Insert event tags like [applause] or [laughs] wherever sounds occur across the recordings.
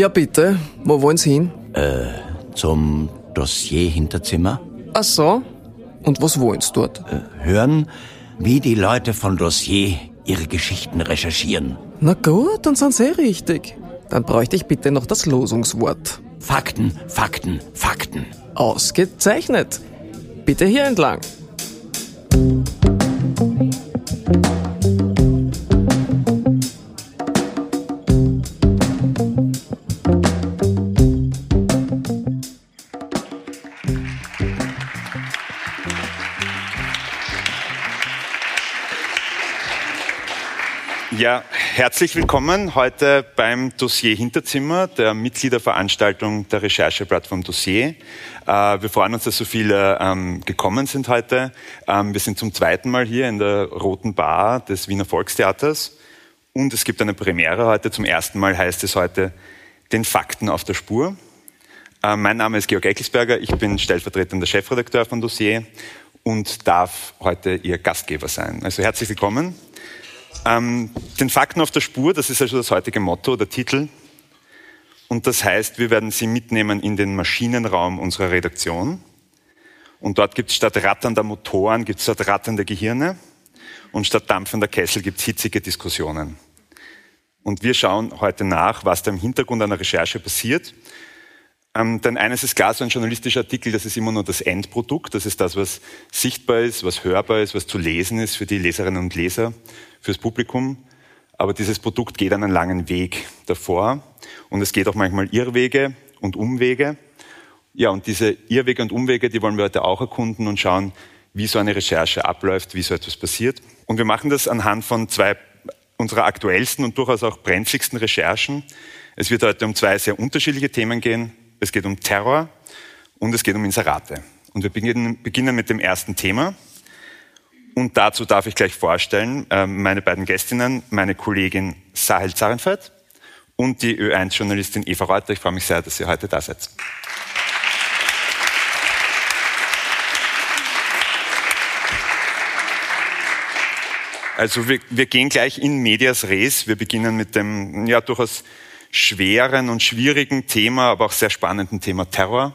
Ja, bitte. Wo wollen Sie hin? Äh, zum Dossier-Hinterzimmer? Ach so. Und was wollen Sie dort? Äh, hören, wie die Leute von Dossier ihre Geschichten recherchieren. Na gut, dann sind Sie richtig. Dann bräuchte ich bitte noch das Losungswort. Fakten, Fakten, Fakten. Ausgezeichnet. Bitte hier entlang. Ja, herzlich willkommen heute beim Dossier Hinterzimmer, der Mitgliederveranstaltung der Rechercheplattform Dossier. Äh, wir freuen uns, dass so viele ähm, gekommen sind heute. Ähm, wir sind zum zweiten Mal hier in der Roten Bar des Wiener Volkstheaters und es gibt eine Premiere heute. Zum ersten Mal heißt es heute den Fakten auf der Spur. Äh, mein Name ist Georg Eckelsberger, ich bin stellvertretender Chefredakteur von Dossier und darf heute Ihr Gastgeber sein. Also herzlich willkommen. Ähm, den Fakten auf der Spur, das ist also das heutige Motto, der Titel. Und das heißt, wir werden Sie mitnehmen in den Maschinenraum unserer Redaktion. Und dort gibt es statt ratternder Motoren, gibt es dort ratternde Gehirne. Und statt dampfender Kessel gibt es hitzige Diskussionen. Und wir schauen heute nach, was da im Hintergrund einer Recherche passiert. Ähm, denn eines ist klar, so ein journalistischer Artikel, das ist immer nur das Endprodukt. Das ist das, was sichtbar ist, was hörbar ist, was zu lesen ist für die Leserinnen und Leser fürs Publikum. Aber dieses Produkt geht einen langen Weg davor. Und es geht auch manchmal Irrwege und Umwege. Ja, und diese Irrwege und Umwege, die wollen wir heute auch erkunden und schauen, wie so eine Recherche abläuft, wie so etwas passiert. Und wir machen das anhand von zwei unserer aktuellsten und durchaus auch brenzligsten Recherchen. Es wird heute um zwei sehr unterschiedliche Themen gehen. Es geht um Terror und es geht um Inserate. Und wir beginnen, beginnen mit dem ersten Thema. Und dazu darf ich gleich vorstellen, äh, meine beiden Gästinnen, meine Kollegin Sahel Zarenfeld und die Ö1-Journalistin Eva Reuter. Ich freue mich sehr, dass ihr heute da seid. Also wir, wir gehen gleich in medias res. Wir beginnen mit dem ja durchaus schweren und schwierigen Thema, aber auch sehr spannenden Thema Terror.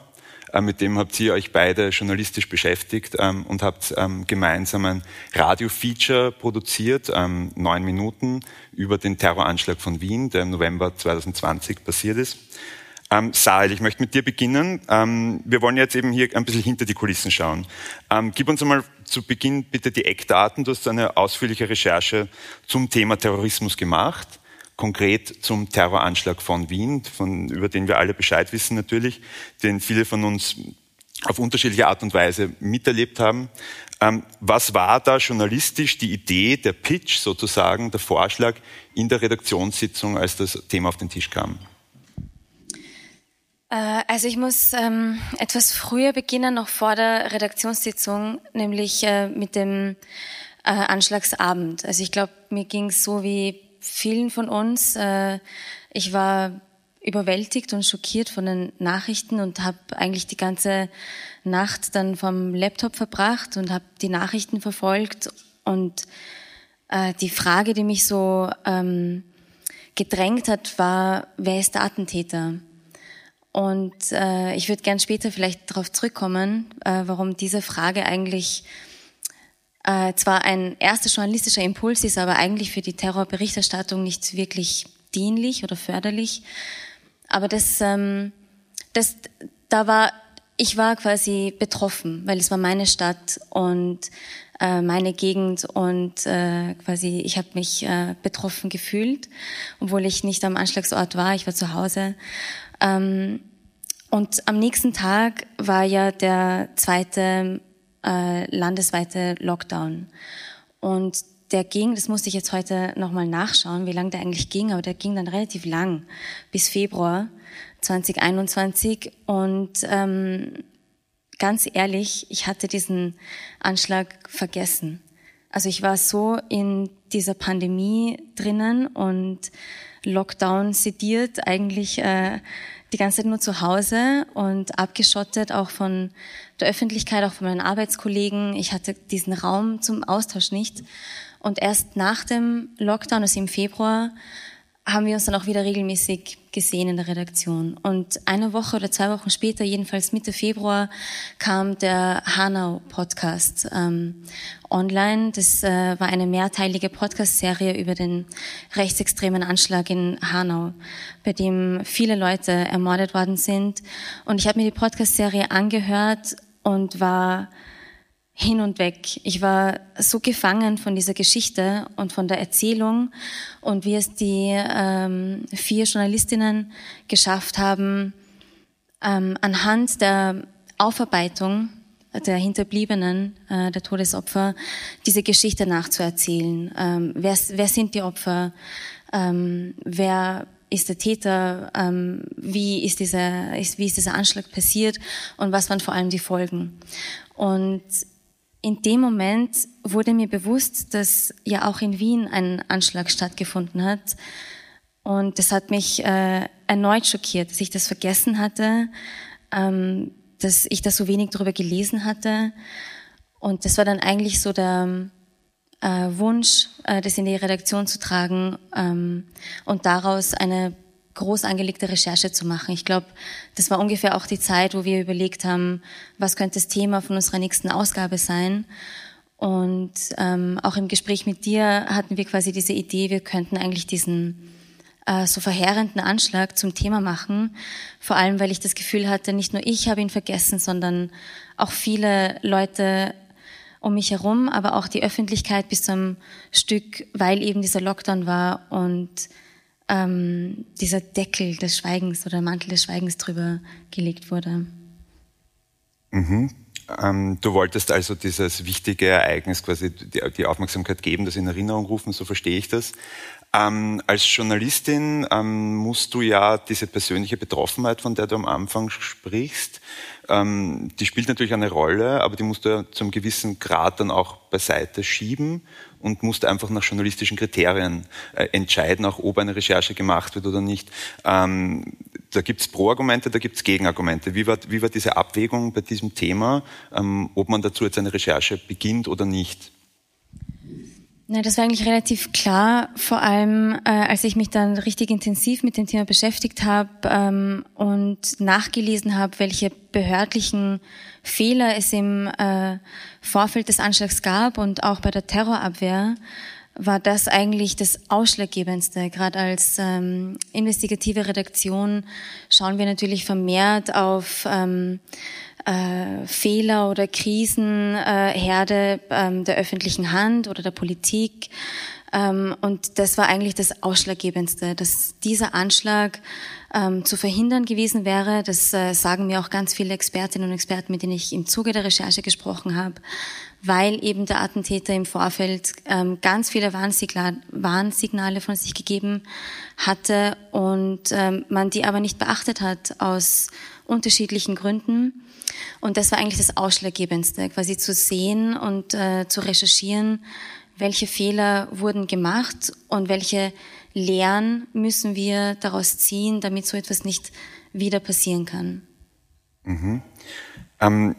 Äh, mit dem habt ihr euch beide journalistisch beschäftigt ähm, und habt ähm, gemeinsam ein Radio-Feature produziert, ähm, neun Minuten, über den Terroranschlag von Wien, der im November 2020 passiert ist. Ähm, Sahel, ich möchte mit dir beginnen. Ähm, wir wollen jetzt eben hier ein bisschen hinter die Kulissen schauen. Ähm, gib uns einmal zu Beginn bitte die Eckdaten. Du hast eine ausführliche Recherche zum Thema Terrorismus gemacht konkret zum Terroranschlag von Wien, von, über den wir alle Bescheid wissen natürlich, den viele von uns auf unterschiedliche Art und Weise miterlebt haben. Ähm, was war da journalistisch die Idee, der Pitch sozusagen, der Vorschlag in der Redaktionssitzung, als das Thema auf den Tisch kam? Äh, also ich muss ähm, etwas früher beginnen, noch vor der Redaktionssitzung, nämlich äh, mit dem äh, Anschlagsabend. Also ich glaube, mir ging es so wie vielen von uns. Äh, ich war überwältigt und schockiert von den Nachrichten und habe eigentlich die ganze Nacht dann vom Laptop verbracht und habe die Nachrichten verfolgt und äh, die Frage, die mich so ähm, gedrängt hat, war, wer ist der Attentäter? Und äh, ich würde gern später vielleicht darauf zurückkommen, äh, warum diese Frage eigentlich äh, zwar ein erster journalistischer Impuls ist, aber eigentlich für die Terrorberichterstattung nicht wirklich dienlich oder förderlich. Aber das, ähm, das, da war, ich war quasi betroffen, weil es war meine Stadt und äh, meine Gegend und äh, quasi ich habe mich äh, betroffen gefühlt, obwohl ich nicht am Anschlagsort war, ich war zu Hause. Ähm, und am nächsten Tag war ja der zweite äh, landesweite Lockdown. Und der ging, das musste ich jetzt heute nochmal nachschauen, wie lange der eigentlich ging, aber der ging dann relativ lang, bis Februar 2021. Und ähm, ganz ehrlich, ich hatte diesen Anschlag vergessen. Also ich war so in dieser Pandemie drinnen und Lockdown sediert, eigentlich äh, die ganze Zeit nur zu Hause und abgeschottet auch von der Öffentlichkeit, auch von meinen Arbeitskollegen. Ich hatte diesen Raum zum Austausch nicht. Und erst nach dem Lockdown, also im Februar, haben wir uns dann auch wieder regelmäßig gesehen in der Redaktion. Und eine Woche oder zwei Wochen später, jedenfalls Mitte Februar, kam der Hanau-Podcast ähm, online. Das äh, war eine mehrteilige Podcast-Serie über den rechtsextremen Anschlag in Hanau, bei dem viele Leute ermordet worden sind. Und ich habe mir die Podcast-Serie angehört und war hin und weg. Ich war so gefangen von dieser Geschichte und von der Erzählung und wie es die ähm, vier Journalistinnen geschafft haben, ähm, anhand der Aufarbeitung der Hinterbliebenen, äh, der Todesopfer, diese Geschichte nachzuerzählen. Ähm, wer, wer sind die Opfer? Ähm, wer ist der Täter? Ähm, wie, ist dieser, ist, wie ist dieser Anschlag passiert? Und was waren vor allem die Folgen? Und in dem Moment wurde mir bewusst, dass ja auch in Wien ein Anschlag stattgefunden hat. Und das hat mich äh, erneut schockiert, dass ich das vergessen hatte, ähm, dass ich da so wenig darüber gelesen hatte. Und das war dann eigentlich so der äh, Wunsch, äh, das in die Redaktion zu tragen ähm, und daraus eine groß angelegte Recherche zu machen. Ich glaube, das war ungefähr auch die Zeit, wo wir überlegt haben, was könnte das Thema von unserer nächsten Ausgabe sein. Und ähm, auch im Gespräch mit dir hatten wir quasi diese Idee, wir könnten eigentlich diesen äh, so verheerenden Anschlag zum Thema machen. Vor allem, weil ich das Gefühl hatte, nicht nur ich habe ihn vergessen, sondern auch viele Leute um mich herum, aber auch die Öffentlichkeit bis zum Stück, weil eben dieser Lockdown war und ähm, dieser Deckel des Schweigens oder Mantel des Schweigens drüber gelegt wurde. Mhm. Ähm, du wolltest also dieses wichtige Ereignis quasi die, die, Aufmerksamkeit geben, das in Erinnerung rufen, so verstehe ich das. Ähm, als Journalistin ähm, musst du ja diese persönliche Betroffenheit, von der du am Anfang sprichst, ähm, die spielt natürlich eine Rolle, aber die musst du zum gewissen Grad dann auch beiseite schieben und musst einfach nach journalistischen Kriterien äh, entscheiden, auch ob eine Recherche gemacht wird oder nicht. Ähm, da gibt es Pro-Argumente, da gibt es Gegenargumente. Wie war, wie war diese Abwägung bei diesem Thema, ähm, ob man dazu jetzt eine Recherche beginnt oder nicht? Na, das war eigentlich relativ klar, vor allem äh, als ich mich dann richtig intensiv mit dem Thema beschäftigt habe ähm, und nachgelesen habe, welche behördlichen Fehler es im äh, Vorfeld des Anschlags gab und auch bei der Terrorabwehr, war das eigentlich das Ausschlaggebendste. Gerade als ähm, investigative Redaktion schauen wir natürlich vermehrt auf ähm, äh, Fehler oder Krisenherde äh, ähm, der öffentlichen Hand oder der Politik. Ähm, und das war eigentlich das Ausschlaggebendste, dass dieser Anschlag ähm, zu verhindern gewesen wäre. Das äh, sagen mir auch ganz viele Expertinnen und Experten, mit denen ich im Zuge der Recherche gesprochen habe, weil eben der Attentäter im Vorfeld ähm, ganz viele Warnsignale, Warnsignale von sich gegeben hatte und ähm, man die aber nicht beachtet hat aus unterschiedlichen Gründen. Und das war eigentlich das Ausschlaggebendste, quasi zu sehen und äh, zu recherchieren, welche Fehler wurden gemacht und welche Lehren müssen wir daraus ziehen, damit so etwas nicht wieder passieren kann. Mhm. Ähm,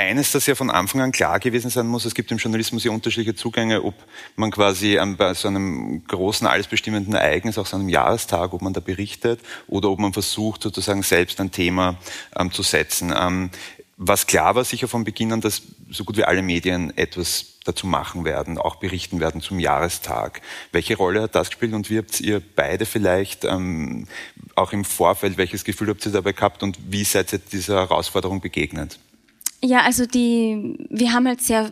eines, das ja von Anfang an klar gewesen sein muss, es gibt im Journalismus ja unterschiedliche Zugänge, ob man quasi bei so einem großen, allesbestimmenden Ereignis, auch so einem Jahrestag, ob man da berichtet oder ob man versucht, sozusagen selbst ein Thema ähm, zu setzen. Ähm, was klar war sicher von Beginn an, dass so gut wie alle Medien etwas dazu machen werden, auch berichten werden zum Jahrestag. Welche Rolle hat das gespielt und wie habt ihr beide vielleicht ähm, auch im Vorfeld, welches Gefühl habt ihr dabei gehabt und wie seid ihr dieser Herausforderung begegnet? Ja, also die, wir haben halt sehr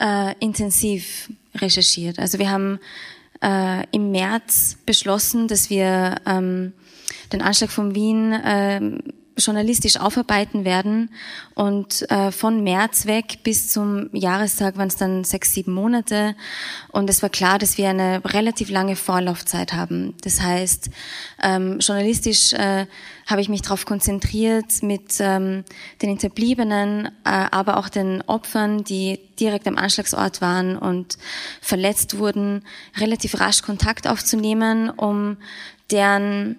äh, intensiv recherchiert. Also wir haben äh, im März beschlossen, dass wir ähm, den Anschlag von Wien äh, journalistisch aufarbeiten werden. Und äh, von März weg bis zum Jahrestag waren es dann sechs, sieben Monate. Und es war klar, dass wir eine relativ lange Vorlaufzeit haben. Das heißt, ähm, journalistisch äh, habe ich mich darauf konzentriert, mit ähm, den Hinterbliebenen, äh, aber auch den Opfern, die direkt am Anschlagsort waren und verletzt wurden, relativ rasch Kontakt aufzunehmen, um deren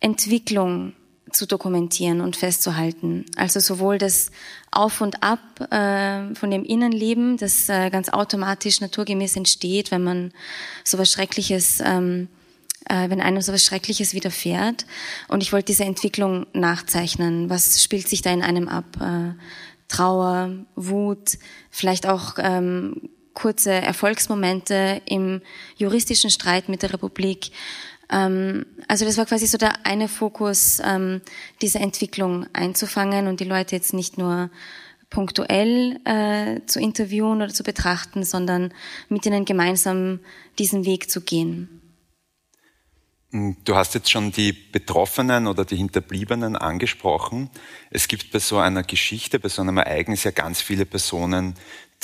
Entwicklung zu dokumentieren und festzuhalten. Also sowohl das Auf und Ab äh, von dem Innenleben, das äh, ganz automatisch naturgemäß entsteht, wenn man so was Schreckliches, ähm, äh, wenn einem so was Schreckliches widerfährt. Und ich wollte diese Entwicklung nachzeichnen. Was spielt sich da in einem ab? Äh, Trauer, Wut, vielleicht auch ähm, kurze Erfolgsmomente im juristischen Streit mit der Republik also das war quasi so der eine Fokus, ähm, diese Entwicklung einzufangen und die Leute jetzt nicht nur punktuell äh, zu interviewen oder zu betrachten, sondern mit ihnen gemeinsam diesen Weg zu gehen. Du hast jetzt schon die Betroffenen oder die Hinterbliebenen angesprochen. Es gibt bei so einer Geschichte, bei so einem Ereignis ja ganz viele Personen,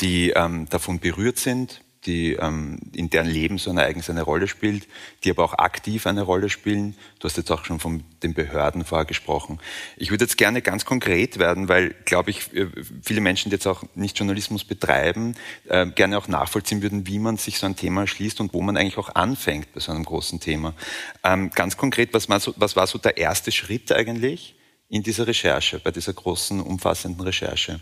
die ähm, davon berührt sind, die ähm, in deren Leben so ein Ereignis eine Rolle spielt, die aber auch aktiv eine Rolle spielen. Du hast jetzt auch schon von den Behörden vorher gesprochen. Ich würde jetzt gerne ganz konkret werden, weil, glaube ich, äh, viele Menschen, die jetzt auch nicht Journalismus betreiben, äh, gerne auch nachvollziehen würden, wie man sich so ein Thema schließt und wo man eigentlich auch anfängt bei so einem großen Thema. Ähm, ganz konkret, was war, so, was war so der erste Schritt eigentlich in dieser Recherche, bei dieser großen, umfassenden Recherche?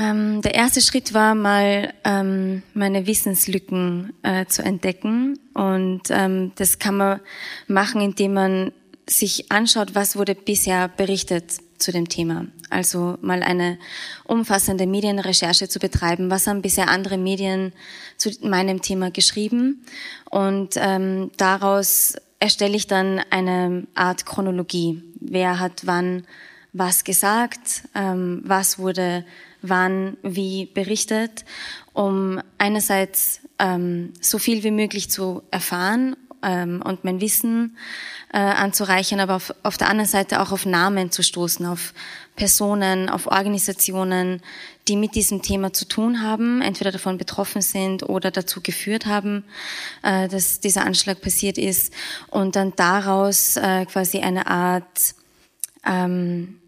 Ähm, der erste Schritt war mal ähm, meine Wissenslücken äh, zu entdecken und ähm, das kann man machen, indem man sich anschaut, was wurde bisher berichtet zu dem Thema. Also mal eine umfassende Medienrecherche zu betreiben. Was haben bisher andere Medien zu meinem Thema geschrieben? Und ähm, daraus erstelle ich dann eine Art Chronologie. Wer hat wann was gesagt? Ähm, was wurde wann, wie berichtet, um einerseits ähm, so viel wie möglich zu erfahren ähm, und mein Wissen äh, anzureichern, aber auf, auf der anderen Seite auch auf Namen zu stoßen, auf Personen, auf Organisationen, die mit diesem Thema zu tun haben, entweder davon betroffen sind oder dazu geführt haben, äh, dass dieser Anschlag passiert ist und dann daraus äh, quasi eine Art ähm,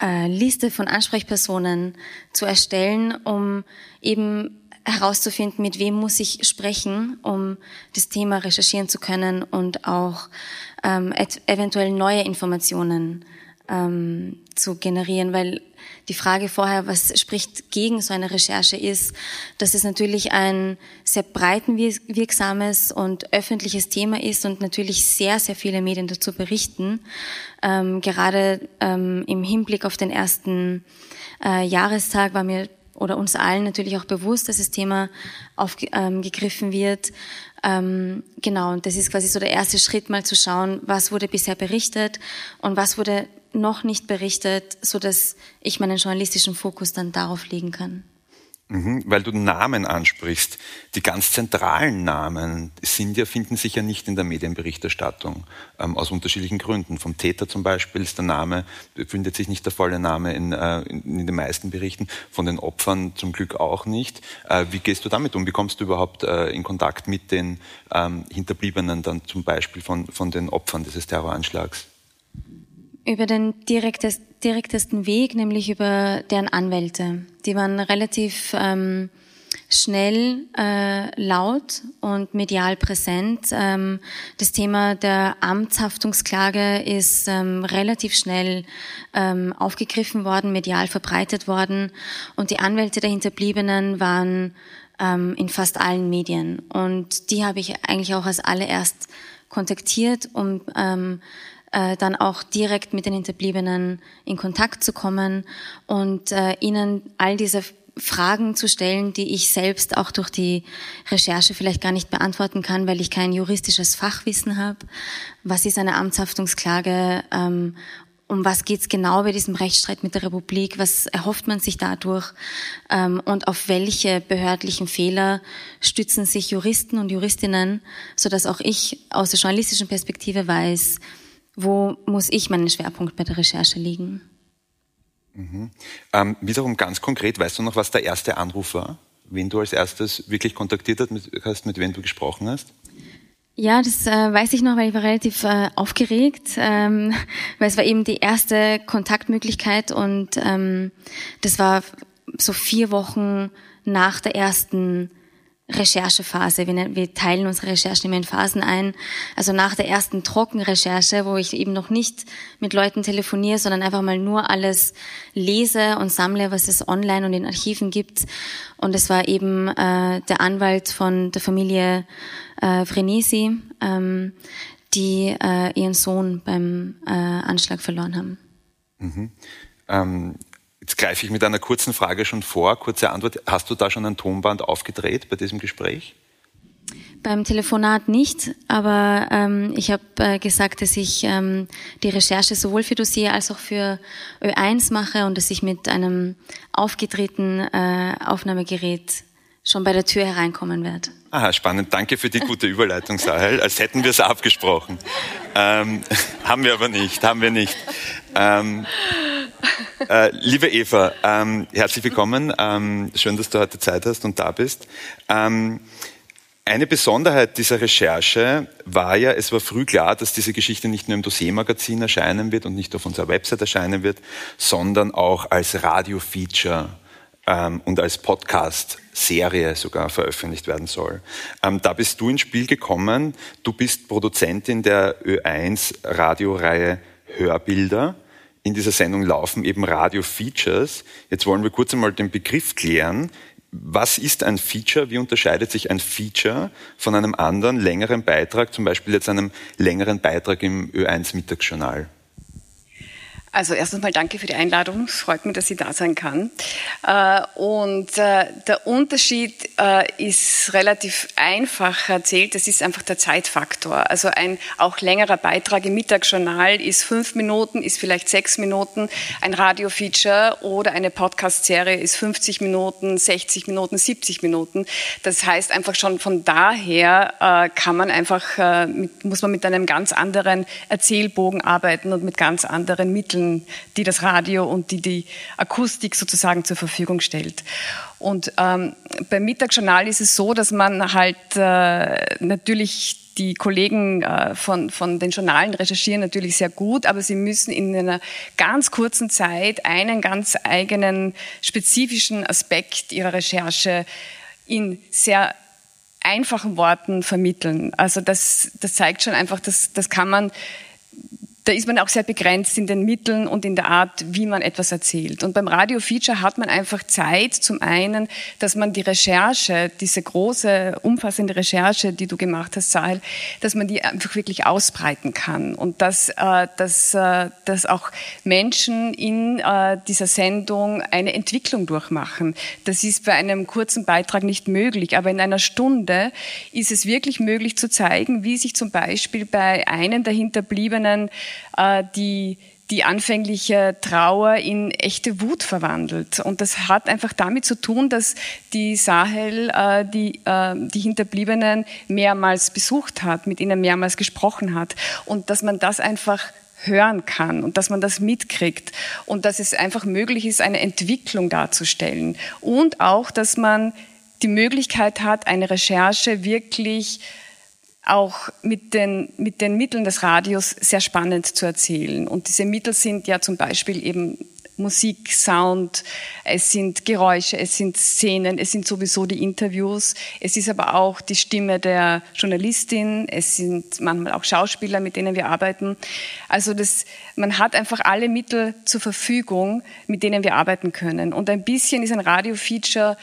äh, Liste von Ansprechpersonen zu erstellen, um eben herauszufinden, mit wem muss ich sprechen, um das Thema recherchieren zu können und auch ähm, eventuell neue Informationen ähm, zu generieren, weil die Frage vorher, was spricht gegen so eine Recherche ist, dass es natürlich ein sehr breitenwirksames und öffentliches Thema ist und natürlich sehr, sehr viele Medien dazu berichten. Ähm, gerade ähm, im Hinblick auf den ersten äh, Jahrestag war mir oder uns allen natürlich auch bewusst, dass das Thema aufgegriffen ähm, wird. Ähm, genau, und das ist quasi so der erste Schritt, mal zu schauen, was wurde bisher berichtet und was wurde noch nicht berichtet, so dass ich meinen journalistischen Fokus dann darauf legen kann. Mhm, weil du Namen ansprichst. Die ganz zentralen Namen sind ja, finden sich ja nicht in der Medienberichterstattung, ähm, aus unterschiedlichen Gründen. Vom Täter zum Beispiel ist der Name, findet sich nicht der volle Name in, äh, in, in, den meisten Berichten, von den Opfern zum Glück auch nicht. Äh, wie gehst du damit um? Wie kommst du überhaupt äh, in Kontakt mit den ähm, Hinterbliebenen dann zum Beispiel von, von den Opfern dieses Terroranschlags? Über den direktes, direktesten Weg, nämlich über deren Anwälte. Die waren relativ ähm, schnell äh, laut und medial präsent. Ähm, das Thema der Amtshaftungsklage ist ähm, relativ schnell ähm, aufgegriffen worden, medial verbreitet worden und die Anwälte der Hinterbliebenen waren ähm, in fast allen Medien. Und die habe ich eigentlich auch als allererst kontaktiert, um ähm, äh, dann auch direkt mit den Hinterbliebenen in Kontakt zu kommen und äh, ihnen all diese Fragen zu stellen, die ich selbst auch durch die Recherche vielleicht gar nicht beantworten kann, weil ich kein juristisches Fachwissen habe. Was ist eine Amtshaftungsklage? Ähm, um was geht's genau bei diesem Rechtsstreit mit der Republik? Was erhofft man sich dadurch? Ähm, und auf welche behördlichen Fehler stützen sich Juristen und Juristinnen, so dass auch ich aus der journalistischen Perspektive weiß, wo muss ich meinen Schwerpunkt bei der Recherche liegen. Mhm. Ähm, wiederum ganz konkret, weißt du noch, was der erste Anruf war? Wen du als erstes wirklich kontaktiert hast, mit wem du gesprochen hast? Ja, das äh, weiß ich noch, weil ich war relativ äh, aufgeregt, ähm, [laughs] weil es war eben die erste Kontaktmöglichkeit und ähm, das war so vier Wochen nach der ersten Recherchephase. Wir, ne-, wir teilen unsere Recherchen immer in Phasen ein. Also nach der ersten Trockenrecherche, wo ich eben noch nicht mit Leuten telefoniere, sondern einfach mal nur alles lese und sammle, was es online und in Archiven gibt. Und es war eben äh, der Anwalt von der Familie äh, Frenesi, ähm, die äh, ihren Sohn beim äh, Anschlag verloren haben. Mhm. Ähm, Jetzt greife ich mit einer kurzen Frage schon vor. Kurze Antwort. Hast du da schon ein Tonband aufgedreht bei diesem Gespräch? Beim Telefonat nicht, aber ähm, ich habe äh, gesagt, dass ich ähm, die Recherche sowohl für Dossier als auch für Ö1 mache und dass ich mit einem aufgedrehten äh, Aufnahmegerät schon bei der Tür hereinkommen werde. Aha, spannend. Danke für die gute Überleitung, Sahel. Als hätten wir es abgesprochen. Ähm, [laughs] haben wir aber nicht, haben wir nicht. Ähm, äh, liebe Eva, ähm, herzlich willkommen. Ähm, schön, dass du heute Zeit hast und da bist. Ähm, eine Besonderheit dieser Recherche war ja, es war früh klar, dass diese Geschichte nicht nur im Dossiermagazin erscheinen wird und nicht auf unserer Website erscheinen wird, sondern auch als Radio-Feature ähm, und als Podcast-Serie sogar veröffentlicht werden soll. Ähm, da bist du ins Spiel gekommen. Du bist Produzentin der Ö1-Radioreihe Hörbilder in dieser Sendung laufen eben Radio-Features. Jetzt wollen wir kurz einmal den Begriff klären. Was ist ein Feature? Wie unterscheidet sich ein Feature von einem anderen längeren Beitrag, zum Beispiel jetzt einem längeren Beitrag im Ö1 Mittagsjournal? Also erstens mal danke für die Einladung. Es freut mich, dass ich da sein kann. Äh, und äh, der Unterschied äh, ist relativ einfach erzählt. Das ist einfach der Zeitfaktor. Also ein auch längerer Beitrag im Mittagsjournal ist fünf Minuten, ist vielleicht sechs Minuten. Ein Radiofeature oder eine Podcast-Serie ist 50 Minuten, 60 Minuten, 70 Minuten. Das heißt einfach schon von daher kann man einfach, muss man mit einem ganz anderen Erzählbogen arbeiten und mit ganz anderen Mitteln Mitteln, die das Radio und die die Akustik sozusagen zur Verfügung stellt. Und ähm, beim Mittagsjournal ist es so, dass man halt äh, natürlich die Kollegen äh, von, von den Journalen recherchieren natürlich sehr gut, aber sie müssen in einer ganz kurzen Zeit einen ganz eigenen spezifischen Aspekt ihrer Recherche in sehr einfachen Worten vermitteln. Also das, das zeigt schon einfach, dass das kann man da ist man auch sehr begrenzt in den Mitteln und in der Art, wie man etwas erzählt. Und beim Radio-Feature hat man einfach Zeit, zum einen, dass man die Recherche, diese große, umfassende Recherche, die du gemacht hast, Sahel, dass man die einfach wirklich ausbreiten kann. Und dass, äh, dass, äh, dass auch Menschen in äh, dieser Sendung eine Entwicklung durchmachen. Das ist bei einem kurzen Beitrag nicht möglich. Aber in einer Stunde ist es wirklich möglich zu zeigen, wie sich zum Beispiel bei einem der Hinterbliebenen äh, die die anfängliche Trauer in echte Wut verwandelt. Und das hat einfach damit zu tun, dass die Sahel äh, die, äh, die Hinterbliebenen mehrmals besucht hat, mit ihnen mehrmals gesprochen hat. Und dass man das einfach hören kann und dass man das mitkriegt und dass es einfach möglich ist, eine Entwicklung darzustellen. Und auch, dass man die Möglichkeit hat, eine Recherche wirklich auch mit den, mit den Mitteln des Radios sehr spannend zu erzählen. Und diese Mittel sind ja zum Beispiel eben Musik, Sound, es sind Geräusche, es sind Szenen, es sind sowieso die Interviews, es ist aber auch die Stimme der Journalistin, es sind manchmal auch Schauspieler, mit denen wir arbeiten. Also das, man hat einfach alle Mittel zur Verfügung, mit denen wir arbeiten können. Und ein bisschen ist ein Radio-Feature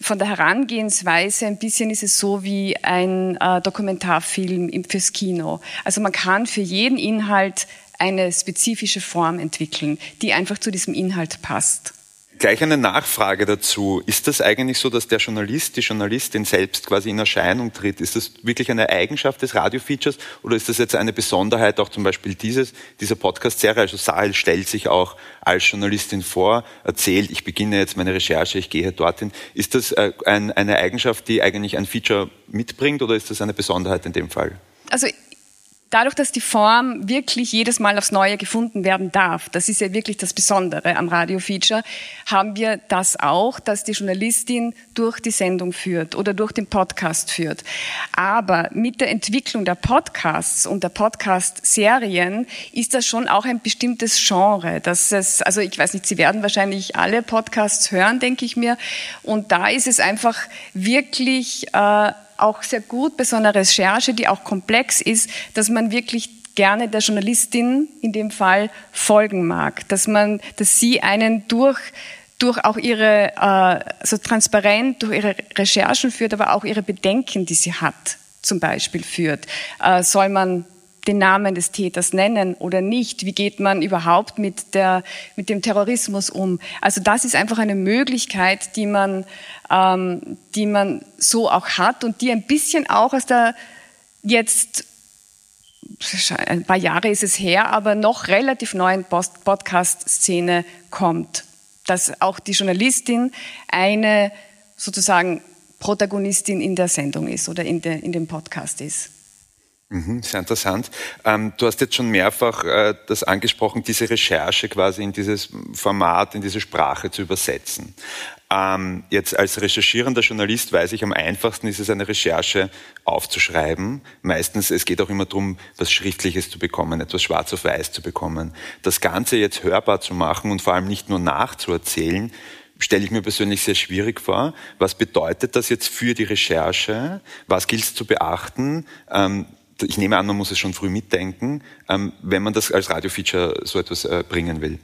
von der Herangehensweise ein bisschen ist es so wie ein äh, Dokumentarfilm fürs Kino. Also man kann für jeden Inhalt eine spezifische Form entwickeln, die einfach zu diesem Inhalt passt. Gleich eine Nachfrage dazu. Ist das eigentlich so, dass der Journalist, die Journalistin selbst quasi in Erscheinung tritt? Ist das wirklich eine Eigenschaft des Radio-Features oder ist das jetzt eine Besonderheit auch zum Beispiel dieses, dieser Podcast-Serie? Also Sahel stellt sich auch als Journalistin vor, erzählt, ich beginne jetzt meine Recherche, ich gehe dorthin. Ist das äh, ein, eine Eigenschaft, die eigentlich ein Feature mitbringt oder ist das eine Besonderheit in dem Fall? Also dadurch, dass die Form wirklich jedes Mal aufs Neue gefunden werden darf, das ist ja wirklich das Besondere am Radio-Feature, haben wir das auch, dass die Journalistin durch die Sendung führt oder durch den Podcast führt. Aber mit der Entwicklung der Podcasts und der Podcast-Serien ist das schon auch ein bestimmtes Genre. Dass es, also ich weiß nicht, Sie werden wahrscheinlich alle Podcasts hören, denke ich mir. Und da ist es einfach wirklich äh, auch sehr gut bei so einer Recherche, die auch komplex ist, dass man wirklich gerne der Journalistin in dem Fall folgen mag, dass man, dass sie einen durch durch auch ihre äh, so transparent durch ihre Recherchen führt, aber auch ihre Bedenken, die sie hat, zum Beispiel führt. Äh, soll man den Namen des Täters nennen oder nicht? Wie geht man überhaupt mit, der, mit dem Terrorismus um? Also das ist einfach eine Möglichkeit, die man, ähm, die man so auch hat und die ein bisschen auch aus der jetzt ein paar Jahre ist es her, aber noch relativ neuen Podcast-Szene kommt. Dass auch die Journalistin eine sozusagen Protagonistin in der Sendung ist oder in, der, in dem Podcast ist. Mhm, sehr interessant. Ähm, du hast jetzt schon mehrfach äh, das angesprochen, diese Recherche quasi in dieses Format, in diese Sprache zu übersetzen. Ähm, jetzt als recherchierender Journalist weiß ich, am einfachsten ist es, eine Recherche aufzuschreiben. Meistens, es geht auch immer darum, was Schriftliches zu bekommen, etwas schwarz auf weiß zu bekommen. Das Ganze jetzt hörbar zu machen und vor allem nicht nur nachzuerzählen, stelle ich mir persönlich sehr schwierig vor. Was bedeutet das jetzt für die Recherche? Was gilt es zu beachten? Ähm, ich nehme an, man muss es schon früh mitdenken, ähm, wenn man das als Radiofeature so etwas äh, bringen will.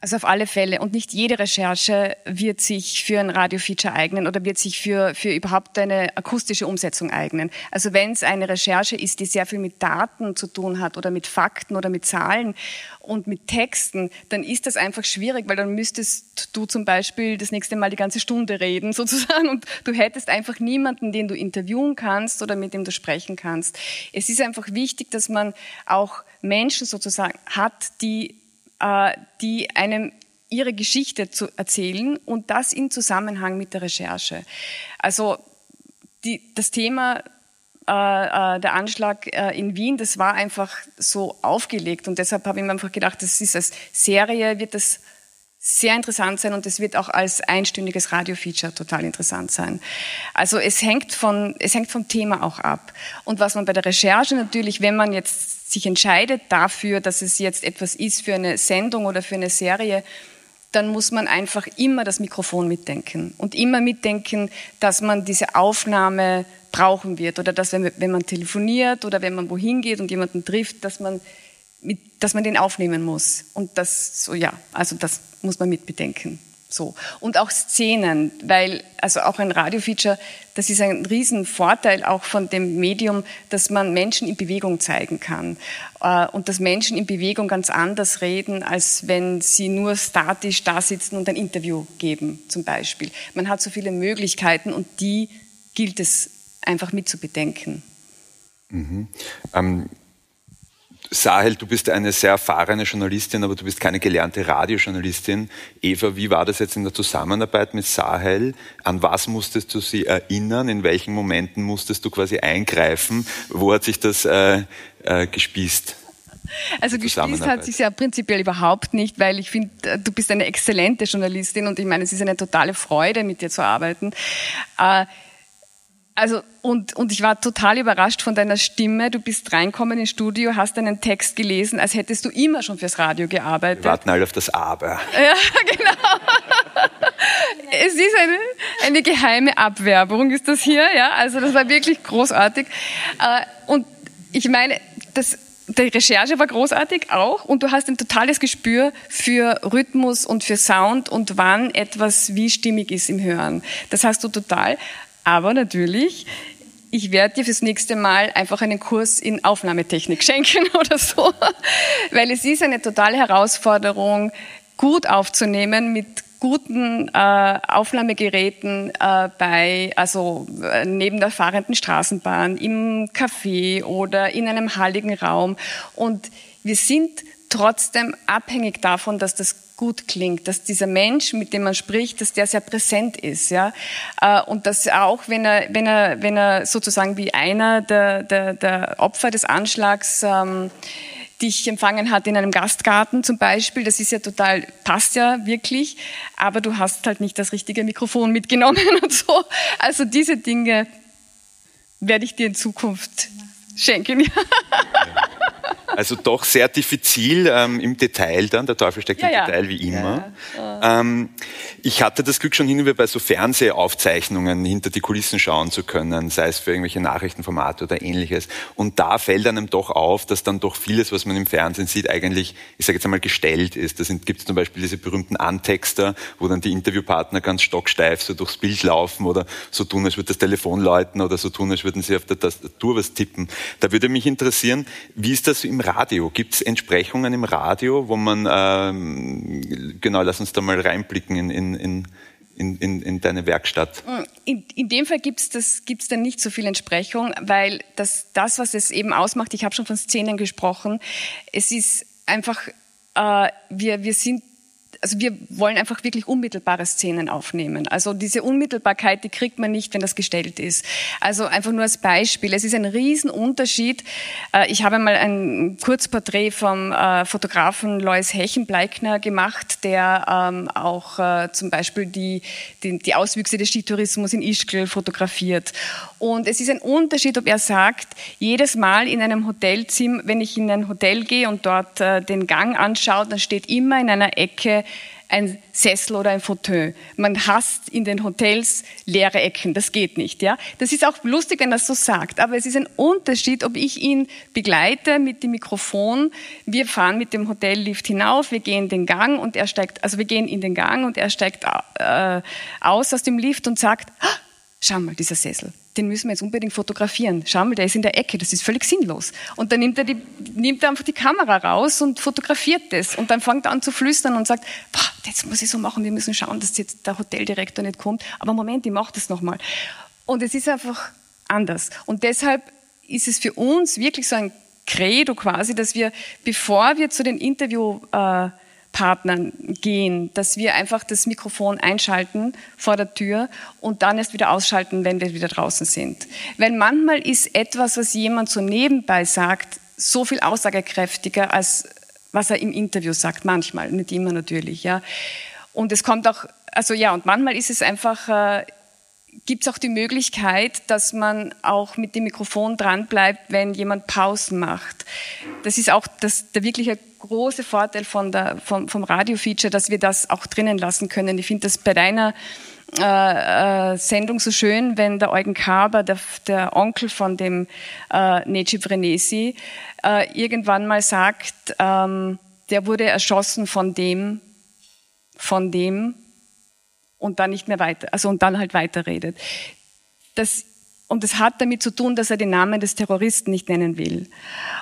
Also auf alle Fälle. Und nicht jede Recherche wird sich für ein Radiofeature eignen oder wird sich für, für überhaupt eine akustische Umsetzung eignen. Also wenn es eine Recherche ist, die sehr viel mit Daten zu tun hat oder mit Fakten oder mit Zahlen und mit Texten, dann ist das einfach schwierig, weil dann müsstest du zum Beispiel das nächste Mal die ganze Stunde reden [laughs] sozusagen und du hättest einfach niemanden, den du interviewen kannst oder mit dem du sprechen kannst. Es ist einfach wichtig, dass man auch Menschen sozusagen hat, die die einem ihre Geschichte zu erzählen und das in Zusammenhang mit der Recherche. Also die, das Thema äh, äh, der Anschlag äh, in Wien, das war einfach so aufgelegt und deshalb habe ich mir einfach gedacht, das ist als Serie wird das sehr interessant sein und es wird auch als einstündiges Radiofeature total interessant sein. Also es hängt von es hängt vom Thema auch ab und was man bei der Recherche natürlich, wenn man jetzt sich entscheidet dafür, dass es jetzt etwas ist für eine Sendung oder für eine Serie, dann muss man einfach immer das Mikrofon mitdenken und immer mitdenken, dass man diese Aufnahme brauchen wird oder dass wenn, wenn man telefoniert oder wenn man wohin geht und jemanden trifft, dass man, mit, dass man den aufnehmen muss. Und das, so ja, also das muss man mitbedenken. So. Und auch Szenen, weil, also auch ein Radiofeature, das ist ein Riesenvorteil auch von dem Medium, dass man Menschen in Bewegung zeigen kann. Äh, und dass Menschen in Bewegung ganz anders reden, als wenn sie nur statisch da sitzen und ein Interview geben, zum Beispiel. Man hat so viele Möglichkeiten und die gilt es einfach mitzubedenken. Mhm. Ähm Sahel, du bist eine sehr erfahrene Journalistin, aber du bist keine gelernte Radiojournalistin. Eva, wie war das jetzt in der Zusammenarbeit mit Sahel? An was musstest du sie erinnern? In welchen Momenten musstest du quasi eingreifen? Wo hat sich das äh, äh, gespießt? Also gespießt hat sich ja prinzipiell überhaupt nicht, weil ich finde, äh, du bist eine exzellente Journalistin und ich meine, es ist eine totale Freude, mit dir zu arbeiten. Äh, also und, und ich war total überrascht von deiner Stimme. Du bist reinkommen ins Studio, hast einen Text gelesen, als hättest du immer schon fürs Radio gearbeitet. Wir warten alle auf das Aber. Ja, [laughs] genau. es ist eine, eine geheime Abwerbung, ist das hier. Ja, also das war wirklich großartig. Äh, und ich meine, das, die Recherche war großartig auch und du hast ein totales Gespür für Rhythmus und für Sound und wann etwas wie stimmig ist im Hören. Das hast du total. Aber natürlich, ich werde dir fürs nächste Mal einfach einen Kurs in Aufnahmetechnik [laughs] schenken oder so, weil es ist eine totale Herausforderung, gut aufzunehmen mit guten äh, Aufnahmegeräten äh, bei, also äh, neben der fahrenden Straßenbahn, im Café oder in einem halligen Raum. Und wir sind trotzdem abhängig davon, dass das gut klingt, dass dieser Mensch, mit dem man spricht, dass der sehr präsent ist, ja, äh, und dass auch, wenn er, wenn er, wenn er sozusagen wie einer der, der, der Opfer des Anschlags ähm, dich empfangen hat in einem Gastgarten zum Beispiel, das ist ja total, passt ja wirklich, aber du hast halt nicht das richtige Mikrofon mitgenommen [laughs] und so. Also diese Dinge werde ich dir in Zukunft schenken. Also doch sehr diffizil ähm, im Detail dann, der Teufel steckt ja, im ja. Detail wie immer. Ja, ähm, ich hatte das Glück schon hin und wieder bei so Fernsehaufzeichnungen hinter die Kulissen schauen zu können, sei es für irgendwelche Nachrichtenformate oder ähnliches. Und da fällt einem doch auf, dass dann doch vieles, was man im Fernsehen sieht, eigentlich, ich sage jetzt einmal, gestellt ist. Da gibt es zum Beispiel diese berühmten Antexter, wo dann die Interviewpartner ganz stocksteif so durchs Bild laufen oder so tun, als würde das Telefon läuten oder so tun, als würden sie auf der Tastatur was tippen. Da würde mich interessieren, wie ist das im Radio? Gibt es Entsprechungen im Radio, wo man, ähm, genau, lass uns da mal reinblicken in, in, in in, in, in deine Werkstatt? In, in dem Fall gibt es gibt's dann nicht so viel Entsprechung, weil das, das, was es eben ausmacht, ich habe schon von Szenen gesprochen, es ist einfach, äh, wir, wir sind also wir wollen einfach wirklich unmittelbare Szenen aufnehmen. Also diese Unmittelbarkeit, die kriegt man nicht, wenn das gestellt ist. Also einfach nur als Beispiel. Es ist ein Riesenunterschied. Äh, ich habe mal ein Kurzporträt vom äh, Fotografen Lois Hechenbleikner gemacht, der ähm, auch äh, zum Beispiel die, die, die Auswüchse des Skitourismus in Ischgl fotografiert. Und es ist ein Unterschied, ob er sagt, jedes Mal in einem Hotelzimmer, wenn ich in ein Hotel gehe und dort den Gang anschaue, dann steht immer in einer Ecke ein Sessel oder ein Fauteuil. Man hasst in den Hotels leere Ecken. Das geht nicht, ja. Das ist auch lustig, wenn er so sagt. Aber es ist ein Unterschied, ob ich ihn begleite mit dem Mikrofon. Wir fahren mit dem Hotellift hinauf, wir gehen den Gang und er steigt, also wir gehen in den Gang und er steigt äh, aus aus dem Lift und sagt, ah, schau mal, dieser Sessel den müssen wir jetzt unbedingt fotografieren. Schau mal, der ist in der Ecke, das ist völlig sinnlos. Und dann nimmt er, die, nimmt er einfach die Kamera raus und fotografiert das. Und dann fängt er an zu flüstern und sagt, jetzt muss ich so machen, wir müssen schauen, dass jetzt der Hoteldirektor nicht kommt. Aber Moment, ich mache das nochmal. Und es ist einfach anders. Und deshalb ist es für uns wirklich so ein Credo quasi, dass wir, bevor wir zu den Interview äh, Partnern gehen, dass wir einfach das Mikrofon einschalten vor der Tür und dann erst wieder ausschalten, wenn wir wieder draußen sind. Weil manchmal ist etwas, was jemand so nebenbei sagt, so viel aussagekräftiger als was er im Interview sagt. Manchmal, nicht immer natürlich, ja. Und es kommt auch, also ja, und manchmal ist es einfach, äh, gibt es auch die Möglichkeit, dass man auch mit dem Mikrofon dran bleibt, wenn jemand Pausen macht. Das ist auch das, der wirkliche große Vorteil von der, vom, vom Radio-Feature, dass wir das auch drinnen lassen können. Ich finde das bei deiner äh, äh, Sendung so schön, wenn der Eugen Kaber, der, der Onkel von dem äh, Necip Renesi, äh, irgendwann mal sagt, ähm, der wurde erschossen von dem, von dem und dann nicht mehr weiter, also und dann halt weiterredet. Das und das hat damit zu tun, dass er den Namen des Terroristen nicht nennen will.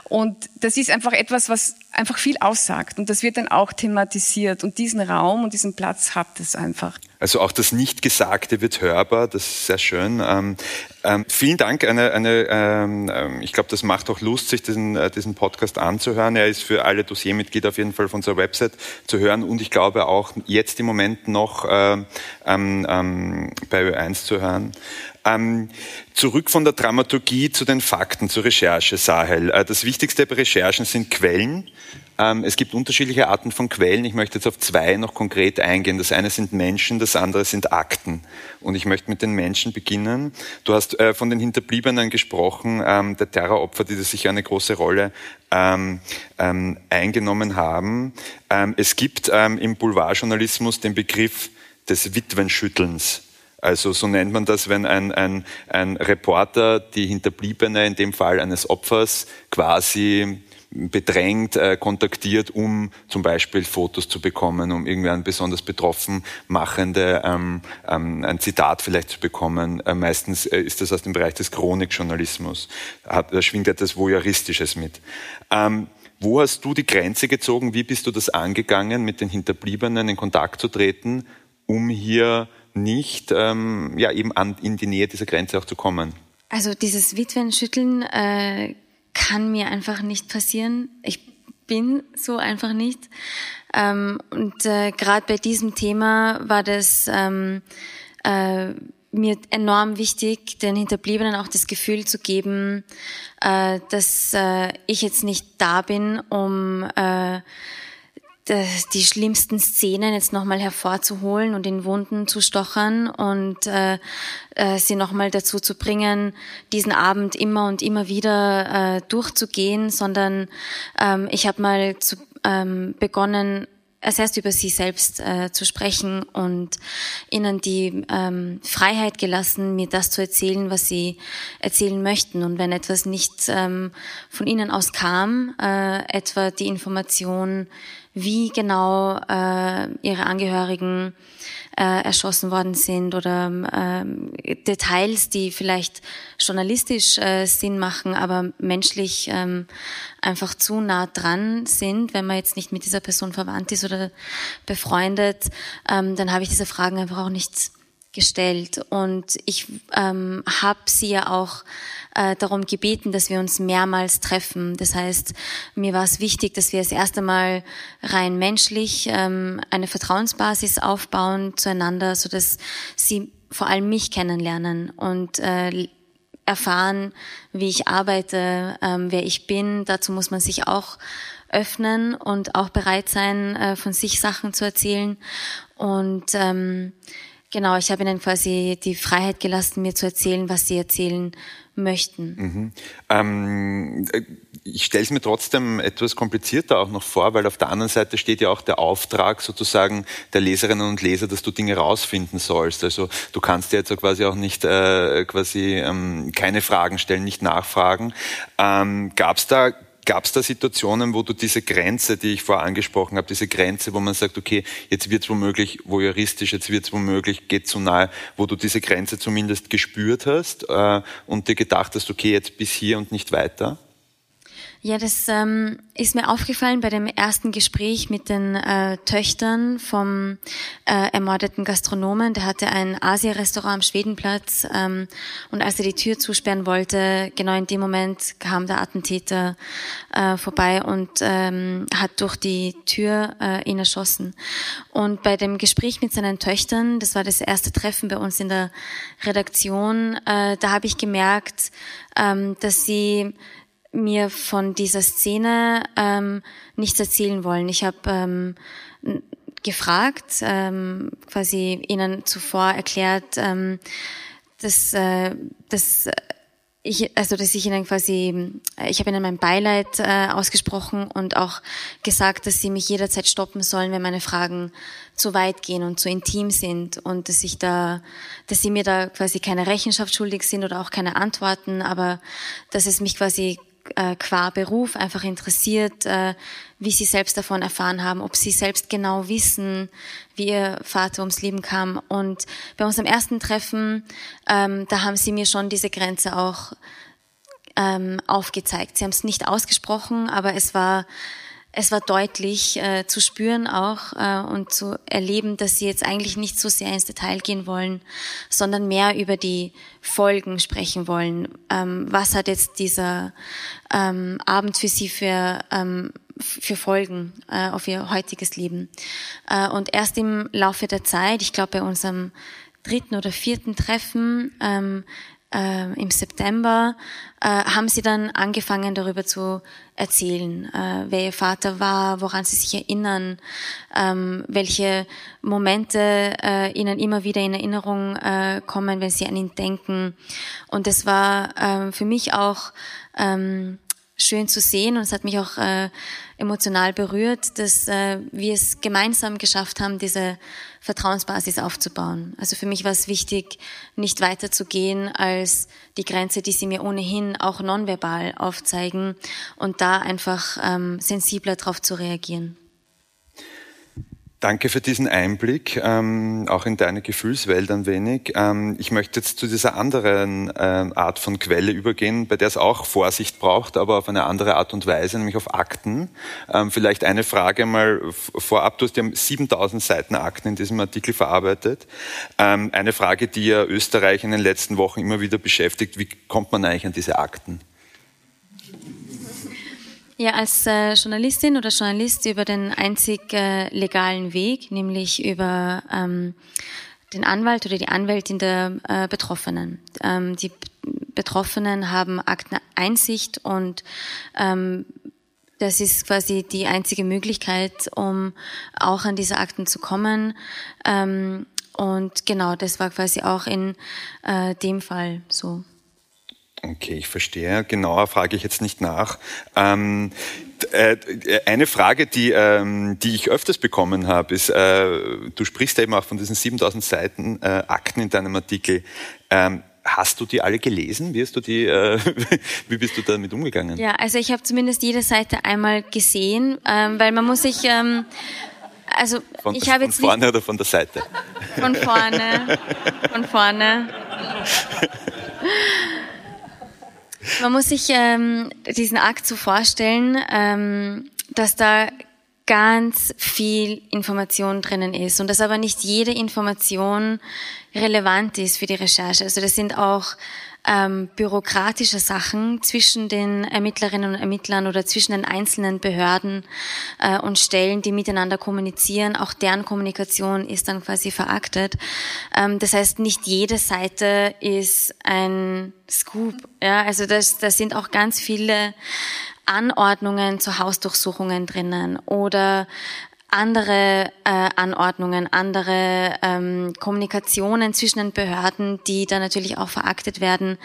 Und das ist einfach etwas, was einfach viel aussagt. Und das wird dann auch thematisiert. Und diesen Raum und diesen Platz hat es einfach. Also auch das Nichtgesagte wird hörbar. Das ist sehr schön. Ähm, ähm, vielen Dank. Eine, eine, ähm, ähm ich glaube, das macht auch Lust, sich diesen, äh, diesen Podcast anzuhören. Er ist für alle Dossiermitglieder auf jeden Fall auf unserer Website zu hören. Und ich glaube auch jetzt im Moment noch äh, ähm, bei Ö1 zu hören. Ähm, zurück von der Dramaturgie zu den Fakten, zur Recherche, Sahel. Äh, das Wichtigste bei Recherchen sind Quellen. Ähm, es gibt unterschiedliche Arten von Quellen. Ich möchte jetzt auf zwei noch konkret eingehen. Das eine sind Menschen, das andere sind Akten. Und ich möchte mit den Menschen beginnen. Du hast äh, von den Hinterbliebenen gesprochen, ähm, der Terroropfer, die sicher eine große Rolle ähm, eingenommen haben. Es gibt im Boulevardjournalismus den Begriff des Witwenschüttelns. Also so nennt man das, wenn ein, ein, ein Reporter die Hinterbliebene, in dem Fall eines Opfers, quasi bedrängt, äh, kontaktiert, um zum Beispiel Fotos zu bekommen, um irgendwie ein besonders betroffen machende, ähm, ähm, ein Zitat vielleicht zu bekommen. Äh, meistens äh, ist das aus dem Bereich des Chronikjournalismus. Hat, da schwingt etwas Voyeuristisches mit. Ähm, wo hast du die Grenze gezogen? Wie bist du das angegangen, mit den Hinterbliebenen in Kontakt zu treten, um hier nicht ähm, ja, eben an, in die Nähe dieser Grenze auch zu kommen? Also dieses Witwenschütteln äh, kann mir einfach nicht passieren. Ich bin so einfach nicht. Ähm, und äh, gerade bei diesem Thema war das ähm, äh, mir enorm wichtig, den Hinterbliebenen auch das Gefühl zu geben, äh, dass äh, ich jetzt nicht da bin, um äh, die schlimmsten Szenen jetzt nochmal hervorzuholen und in Wunden zu stochern und äh, äh, sie nochmal dazu zu bringen, diesen Abend immer und immer wieder äh, durchzugehen, sondern ähm, ich habe mal zu, ähm, begonnen, als erst über sie selbst äh, zu sprechen und ihnen die ähm, Freiheit gelassen, mir das zu erzählen, was sie erzählen möchten. Und wenn etwas nicht ähm, von ihnen aus kam, äh, etwa die Information, wie genau äh, ihre Angehörigen äh, erschossen worden sind oder äh, Details, die vielleicht journalistisch äh, Sinn machen, aber menschlich ähm, einfach zu nah dran sind, wenn man jetzt nicht mit dieser Person verwandt ist oder befreundet, ähm, dann habe ich diese Fragen einfach auch nicht gestellt. Und ich ähm, habe sie ja auch äh, darum gebeten, dass wir uns mehrmals treffen. Das heißt, mir war es wichtig, dass wir das erste Mal rein menschlich ähm, eine Vertrauensbasis aufbauen zueinander, so dass sie vor allem mich kennenlernen und äh, erfahren, wie ich arbeite, ähm, wer ich bin. Dazu muss man sich auch öffnen und auch bereit sein, äh, von sich Sachen zu erzählen. Und ähm, genau, ich habe ihnen quasi die Freiheit gelassen, mir zu erzählen, was sie erzählen möchten. Mhm. Ähm, ich stelle es mir trotzdem etwas komplizierter auch noch vor, weil auf der anderen Seite steht ja auch der Auftrag sozusagen der Leserinnen und Leser, dass du Dinge rausfinden sollst. Also du kannst ja jetzt so quasi auch nicht äh, quasi ähm, keine Fragen stellen, nicht nachfragen. Ähm, Gab es da Gab es da Situationen, wo du diese Grenze, die ich vorher angesprochen habe, diese Grenze, wo man sagt, okay, jetzt wird es womöglich voyeuristisch, jetzt wird es womöglich, geht zu nahe, wo du diese Grenze zumindest gespürt hast äh, und dir gedacht hast, okay, jetzt bis hier und nicht weiter? Ja, das ähm, ist mir aufgefallen bei dem ersten Gespräch mit den äh, Töchtern vom äh, ermordeten Gastronomen. Der hatte ein Asia-Restaurant am Schwedenplatz ähm, und als er die Tür zusperren wollte, genau in dem Moment kam der Attentäter äh, vorbei und ähm, hat durch die Tür äh, ihn erschossen. Und bei dem Gespräch mit seinen Töchtern, das war das erste Treffen bei uns in der Redaktion, äh, da habe ich gemerkt, ähm, dass sie mir von dieser Szene ähm, nichts erzählen wollen. Ich habe ähm, gefragt, ähm, quasi ihnen zuvor erklärt, ähm, dass, äh, dass ich, also dass ich ihnen quasi, ich habe ihnen mein Beileid äh, ausgesprochen und auch gesagt, dass sie mich jederzeit stoppen sollen, wenn meine Fragen zu weit gehen und zu intim sind und dass ich da, dass sie mir da quasi keine Rechenschaft schuldig sind oder auch keine Antworten, aber dass es mich quasi äh, qua Beruf einfach interessiert, äh, wie sie selbst davon erfahren haben, ob sie selbst genau wissen, wie ihr Vater ums Leben kam. Und bei unserem ersten Treffen, ähm, da haben sie mir schon diese Grenze auch ähm, aufgezeigt. Sie haben es nicht ausgesprochen, aber es war es war deutlich äh, zu spüren auch äh, und zu erleben, dass sie jetzt eigentlich nicht so sehr ins Detail gehen wollen, sondern mehr über die Folgen sprechen wollen. Ähm, was hat jetzt dieser ähm, Abend für sie für ähm, für Folgen äh, auf ihr heutiges Leben. Äh, und erst im Laufe der Zeit, ich glaube bei unserem dritten oder vierten Treffen, ähm, äh, im September, äh, haben sie dann angefangen darüber zu erzählen, äh, wer ihr Vater war, woran sie sich erinnern, ähm, welche Momente äh, ihnen immer wieder in Erinnerung äh, kommen, wenn sie an ihn denken. Und es war ähm, für mich auch ähm, schön zu sehen und es hat mich auch äh, emotional berührt, dass äh, wir es gemeinsam geschafft haben, diese Vertrauensbasis aufzubauen. Also für mich war es wichtig, nicht weiter zu gehen als die Grenze, die sie mir ohnehin auch nonverbal aufzeigen und da einfach ähm, sensibler darauf zu reagieren. Danke für diesen Einblick, ähm, auch in deine Gefühlswelt ein wenig. Ähm, ich möchte jetzt zu dieser anderen ähm, Art von Quelle übergehen, bei der es auch Vorsicht braucht, aber auf eine andere Art und Weise, nämlich auf Akten. Ähm, vielleicht eine Frage mal vorab. Du hast ja 7000 Seiten Akten in diesem Artikel verarbeitet. Ähm, eine Frage, die ja Österreich in den letzten Wochen immer wieder beschäftigt. Wie kommt man eigentlich an diese Akten? Ja, als äh, Journalistin oder Journalist über den einzig äh, legalen Weg, nämlich über ähm, den Anwalt oder die Anwältin der äh, Betroffenen. Ähm, die Betroffenen haben Akteneinsicht und ähm, das ist quasi die einzige Möglichkeit, um auch an diese Akten zu kommen. Ähm, und genau, das war quasi auch in äh, dem Fall so. Okay, ich verstehe. Genauer frage ich jetzt nicht nach. Ähm, äh, eine Frage, die, ähm, die ich öfters bekommen habe, ist, äh, du sprichst ja eben auch von diesen 7000 Seiten äh, Akten in deinem Artikel. Ähm, hast du die alle gelesen? Wie, hast du die, äh, [laughs] wie bist du damit umgegangen? Ja, also ich habe zumindest jede Seite einmal gesehen, ähm, weil man muss sich... Ähm, also von, ich habe jetzt von vorne oder von der Seite? Von vorne, von vorne. [laughs] Man muss sich ähm, diesen Akt so vorstellen, ähm, dass da ganz viel Information drinnen ist und dass aber nicht jede Information relevant ist für die Recherche. Also das sind auch ähm, bürokratische Sachen zwischen den Ermittlerinnen und Ermittlern oder zwischen den einzelnen Behörden äh, und Stellen, die miteinander kommunizieren. Auch deren Kommunikation ist dann quasi veraktet. Ähm, das heißt, nicht jede Seite ist ein Scoop. Ja, also das, das sind auch ganz viele Anordnungen zu Hausdurchsuchungen drinnen oder andere äh, Anordnungen, andere ähm, Kommunikationen zwischen den Behörden, die dann natürlich auch veraktet werden.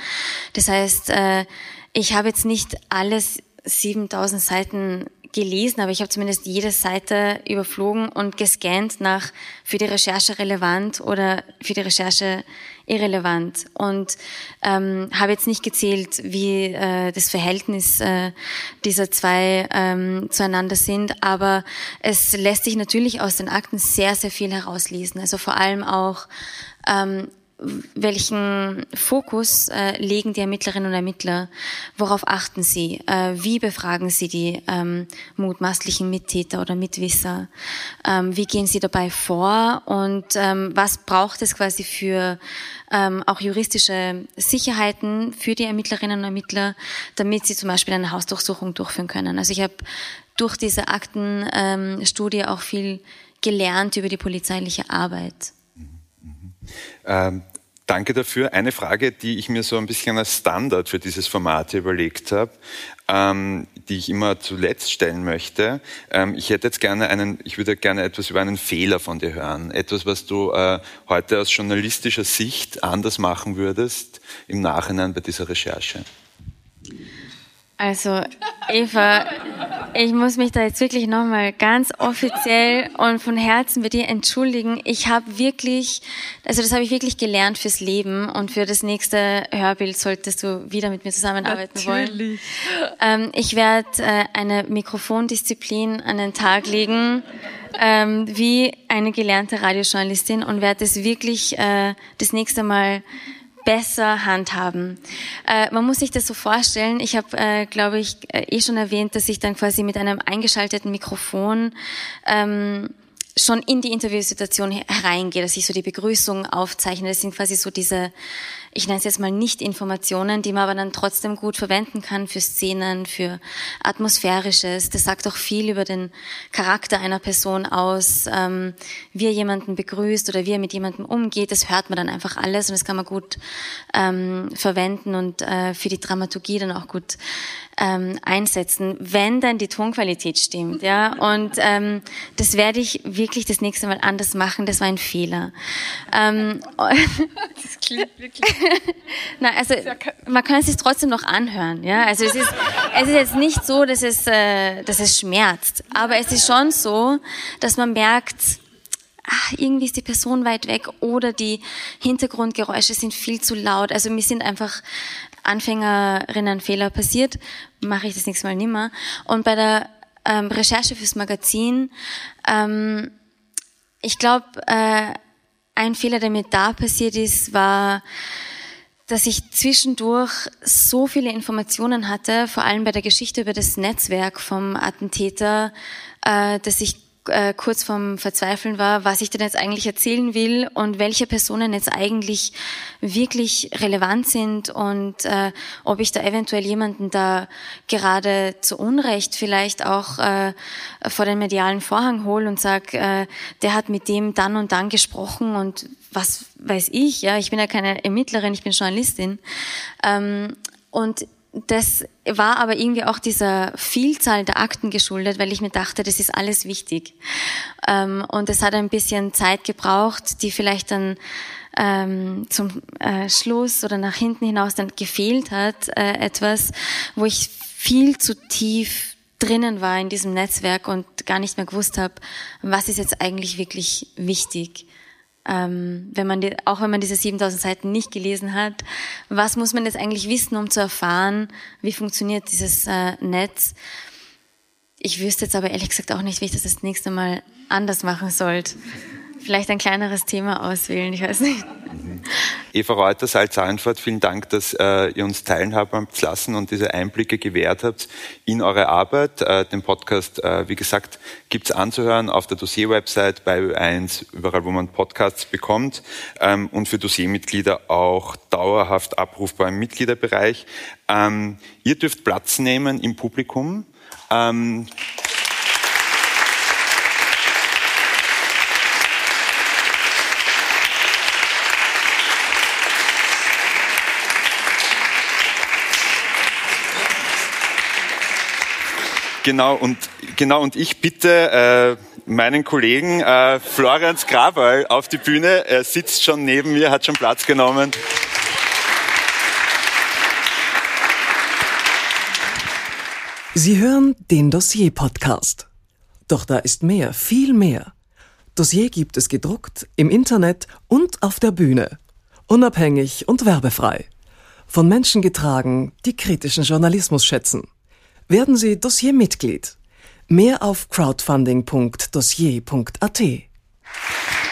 Das heißt, äh, ich habe jetzt nicht alles 7000 Seiten gelesen, aber ich habe zumindest jede Seite überflogen und gescannt nach für die Recherche relevant oder für die Recherche irrelevant und ähm, habe jetzt nicht gezählt, wie äh, das Verhältnis äh, dieser zwei ähm, zueinander sind, aber es lässt sich natürlich aus den Akten sehr, sehr viel herauslesen. Also vor allem auch ähm, welchen Fokus äh, legen die Ermittlerinnen und Ermittler? Worauf achten sie? Äh, wie befragen sie die ähm, mutmaßlichen Mittäter oder Mitwisser? Ähm, wie gehen sie dabei vor? Und ähm, was braucht es quasi für ähm, auch juristische Sicherheiten für die Ermittlerinnen und Ermittler, damit sie zum Beispiel eine Hausdurchsuchung durchführen können? Also ich habe durch diese Aktenstudie ähm, auch viel gelernt über die polizeiliche Arbeit. Ähm, Danke dafür. Eine Frage, die ich mir so ein bisschen als Standard für dieses Format überlegt habe, ähm, die ich immer zuletzt stellen möchte. Ähm, ich hätte jetzt gerne einen, ich würde gerne etwas über einen Fehler von dir hören. Etwas, was du äh, heute aus journalistischer Sicht anders machen würdest im Nachhinein bei dieser Recherche. Also, Eva, ich muss mich da jetzt wirklich nochmal ganz offiziell und von Herzen bei dir entschuldigen. Ich habe wirklich, also das habe ich wirklich gelernt fürs Leben und für das nächste Hörbild solltest du wieder mit mir zusammenarbeiten Natürlich. wollen. Ähm, ich werde äh, eine Mikrofondisziplin an den Tag legen, ähm, wie eine gelernte Radiojournalistin und werde es wirklich äh, das nächste Mal besser handhaben. Äh, man muss sich das so vorstellen. Ich habe, äh, glaube ich, äh, eh schon erwähnt, dass ich dann quasi mit einem eingeschalteten Mikrofon ähm, schon in die Interviewsituation hereingehe, dass ich so die Begrüßung aufzeichne. Das sind quasi so diese ich nenne es jetzt mal Nicht-Informationen, die man aber dann trotzdem gut verwenden kann für Szenen, für Atmosphärisches. Das sagt auch viel über den Charakter einer Person aus, ähm, wie er jemanden begrüßt oder wie er mit jemandem umgeht. Das hört man dann einfach alles und das kann man gut ähm, verwenden und äh, für die Dramaturgie dann auch gut ähm, einsetzen, wenn dann die Tonqualität stimmt, ja. Und ähm, das werde ich wirklich das nächste Mal anders machen. Das war ein Fehler. Ähm, [laughs] das klingt wirklich. Na, also man kann es sich trotzdem noch anhören, ja. Also es ist, es ist jetzt nicht so, dass es, äh, dass es schmerzt, aber es ist schon so, dass man merkt, ach, irgendwie ist die Person weit weg oder die Hintergrundgeräusche sind viel zu laut. Also mir sind einfach Anfängerinnen Fehler passiert, mache ich das nächste Mal nimmer. Und bei der ähm, Recherche fürs Magazin, ähm, ich glaube, äh, ein Fehler, der mir da passiert ist, war, dass ich zwischendurch so viele Informationen hatte, vor allem bei der Geschichte über das Netzwerk vom Attentäter, äh, dass ich äh, kurz vorm Verzweifeln war, was ich denn jetzt eigentlich erzählen will und welche Personen jetzt eigentlich wirklich relevant sind und äh, ob ich da eventuell jemanden da gerade zu Unrecht vielleicht auch äh, vor den medialen Vorhang hole und sag, äh, der hat mit dem dann und dann gesprochen und was weiß ich, ja, ich bin ja keine Ermittlerin, ich bin Journalistin. Ähm, und das war aber irgendwie auch dieser Vielzahl der Akten geschuldet, weil ich mir dachte, das ist alles wichtig. Ähm, und es hat ein bisschen Zeit gebraucht, die vielleicht dann ähm, zum äh, Schluss oder nach hinten hinaus dann gefehlt hat, äh, etwas, wo ich viel zu tief drinnen war in diesem Netzwerk und gar nicht mehr gewusst habe, was ist jetzt eigentlich wirklich wichtig ähm, wenn man die, auch wenn man diese 7000 Seiten nicht gelesen hat, was muss man jetzt eigentlich wissen, um zu erfahren, wie funktioniert dieses äh, Netz? Ich wüsste jetzt aber ehrlich gesagt auch nicht, wie ich das das nächste Mal anders machen sollte. Vielleicht ein kleineres Thema auswählen, ich weiß nicht. Eva Reuter, Salz-Seilenfort, vielen Dank, dass äh, ihr uns teilhaben habt lassen und diese Einblicke gewährt habt in eure Arbeit. Äh, den Podcast, äh, wie gesagt, gibt's anzuhören auf der Dossier-Website bei Ö1, überall, wo man Podcasts bekommt ähm, und für Dossiermitglieder auch dauerhaft abrufbar im Mitgliederbereich. Ähm, ihr dürft Platz nehmen im Publikum. Ähm, Genau, und, genau, und ich bitte äh, meinen Kollegen äh, Florian Graberl auf die Bühne. Er sitzt schon neben mir, hat schon Platz genommen. Sie hören den Dossier-Podcast. Doch da ist mehr, viel mehr. Dossier gibt es gedruckt, im Internet und auf der Bühne. Unabhängig und werbefrei. Von Menschen getragen, die kritischen Journalismus schätzen. Werden Sie Dossiermitglied. Mehr auf crowdfunding.dossier.at.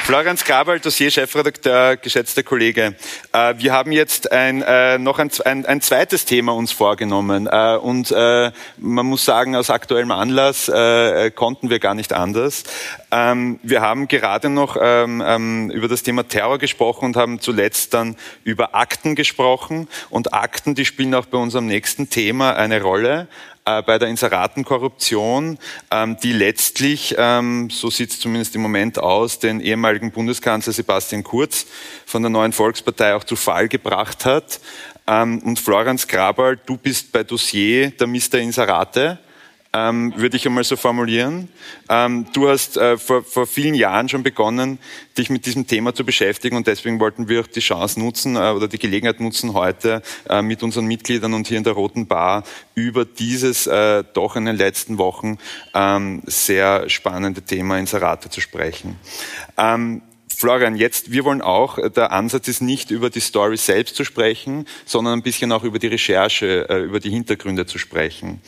Florian Grabal, Dossier-Chefredakteur, geschätzter Kollege. Äh, wir haben jetzt ein, äh, noch ein, ein, ein, zweites Thema uns vorgenommen. Äh, und äh, man muss sagen, aus aktuellem Anlass äh, konnten wir gar nicht anders. Ähm, wir haben gerade noch ähm, ähm, über das Thema Terror gesprochen und haben zuletzt dann über Akten gesprochen. Und Akten, die spielen auch bei unserem nächsten Thema eine Rolle äh, bei der Inseratenkorruption, ähm, die letztlich, ähm, so sieht es zumindest im Moment aus, den ehemaligen Bundeskanzler Sebastian Kurz von der neuen Volkspartei auch zu Fall gebracht hat. Ähm, und Florence Grabal, du bist bei Dossier der Mr. Inserate ähm, würde ich einmal so formulieren. Ähm, du hast äh, vor, vor vielen Jahren schon begonnen, dich mit diesem Thema zu beschäftigen und deswegen wollten wir auch die Chance nutzen äh, oder die Gelegenheit nutzen, heute äh, mit unseren Mitgliedern und hier in der Roten Bar über dieses äh, doch in den letzten Wochen ähm, sehr spannende Thema Inserate zu sprechen. Ähm, Florian, jetzt, wir wollen auch, äh, der Ansatz ist nicht über die Story selbst zu sprechen, sondern ein bisschen auch über die Recherche, äh, über die Hintergründe zu sprechen.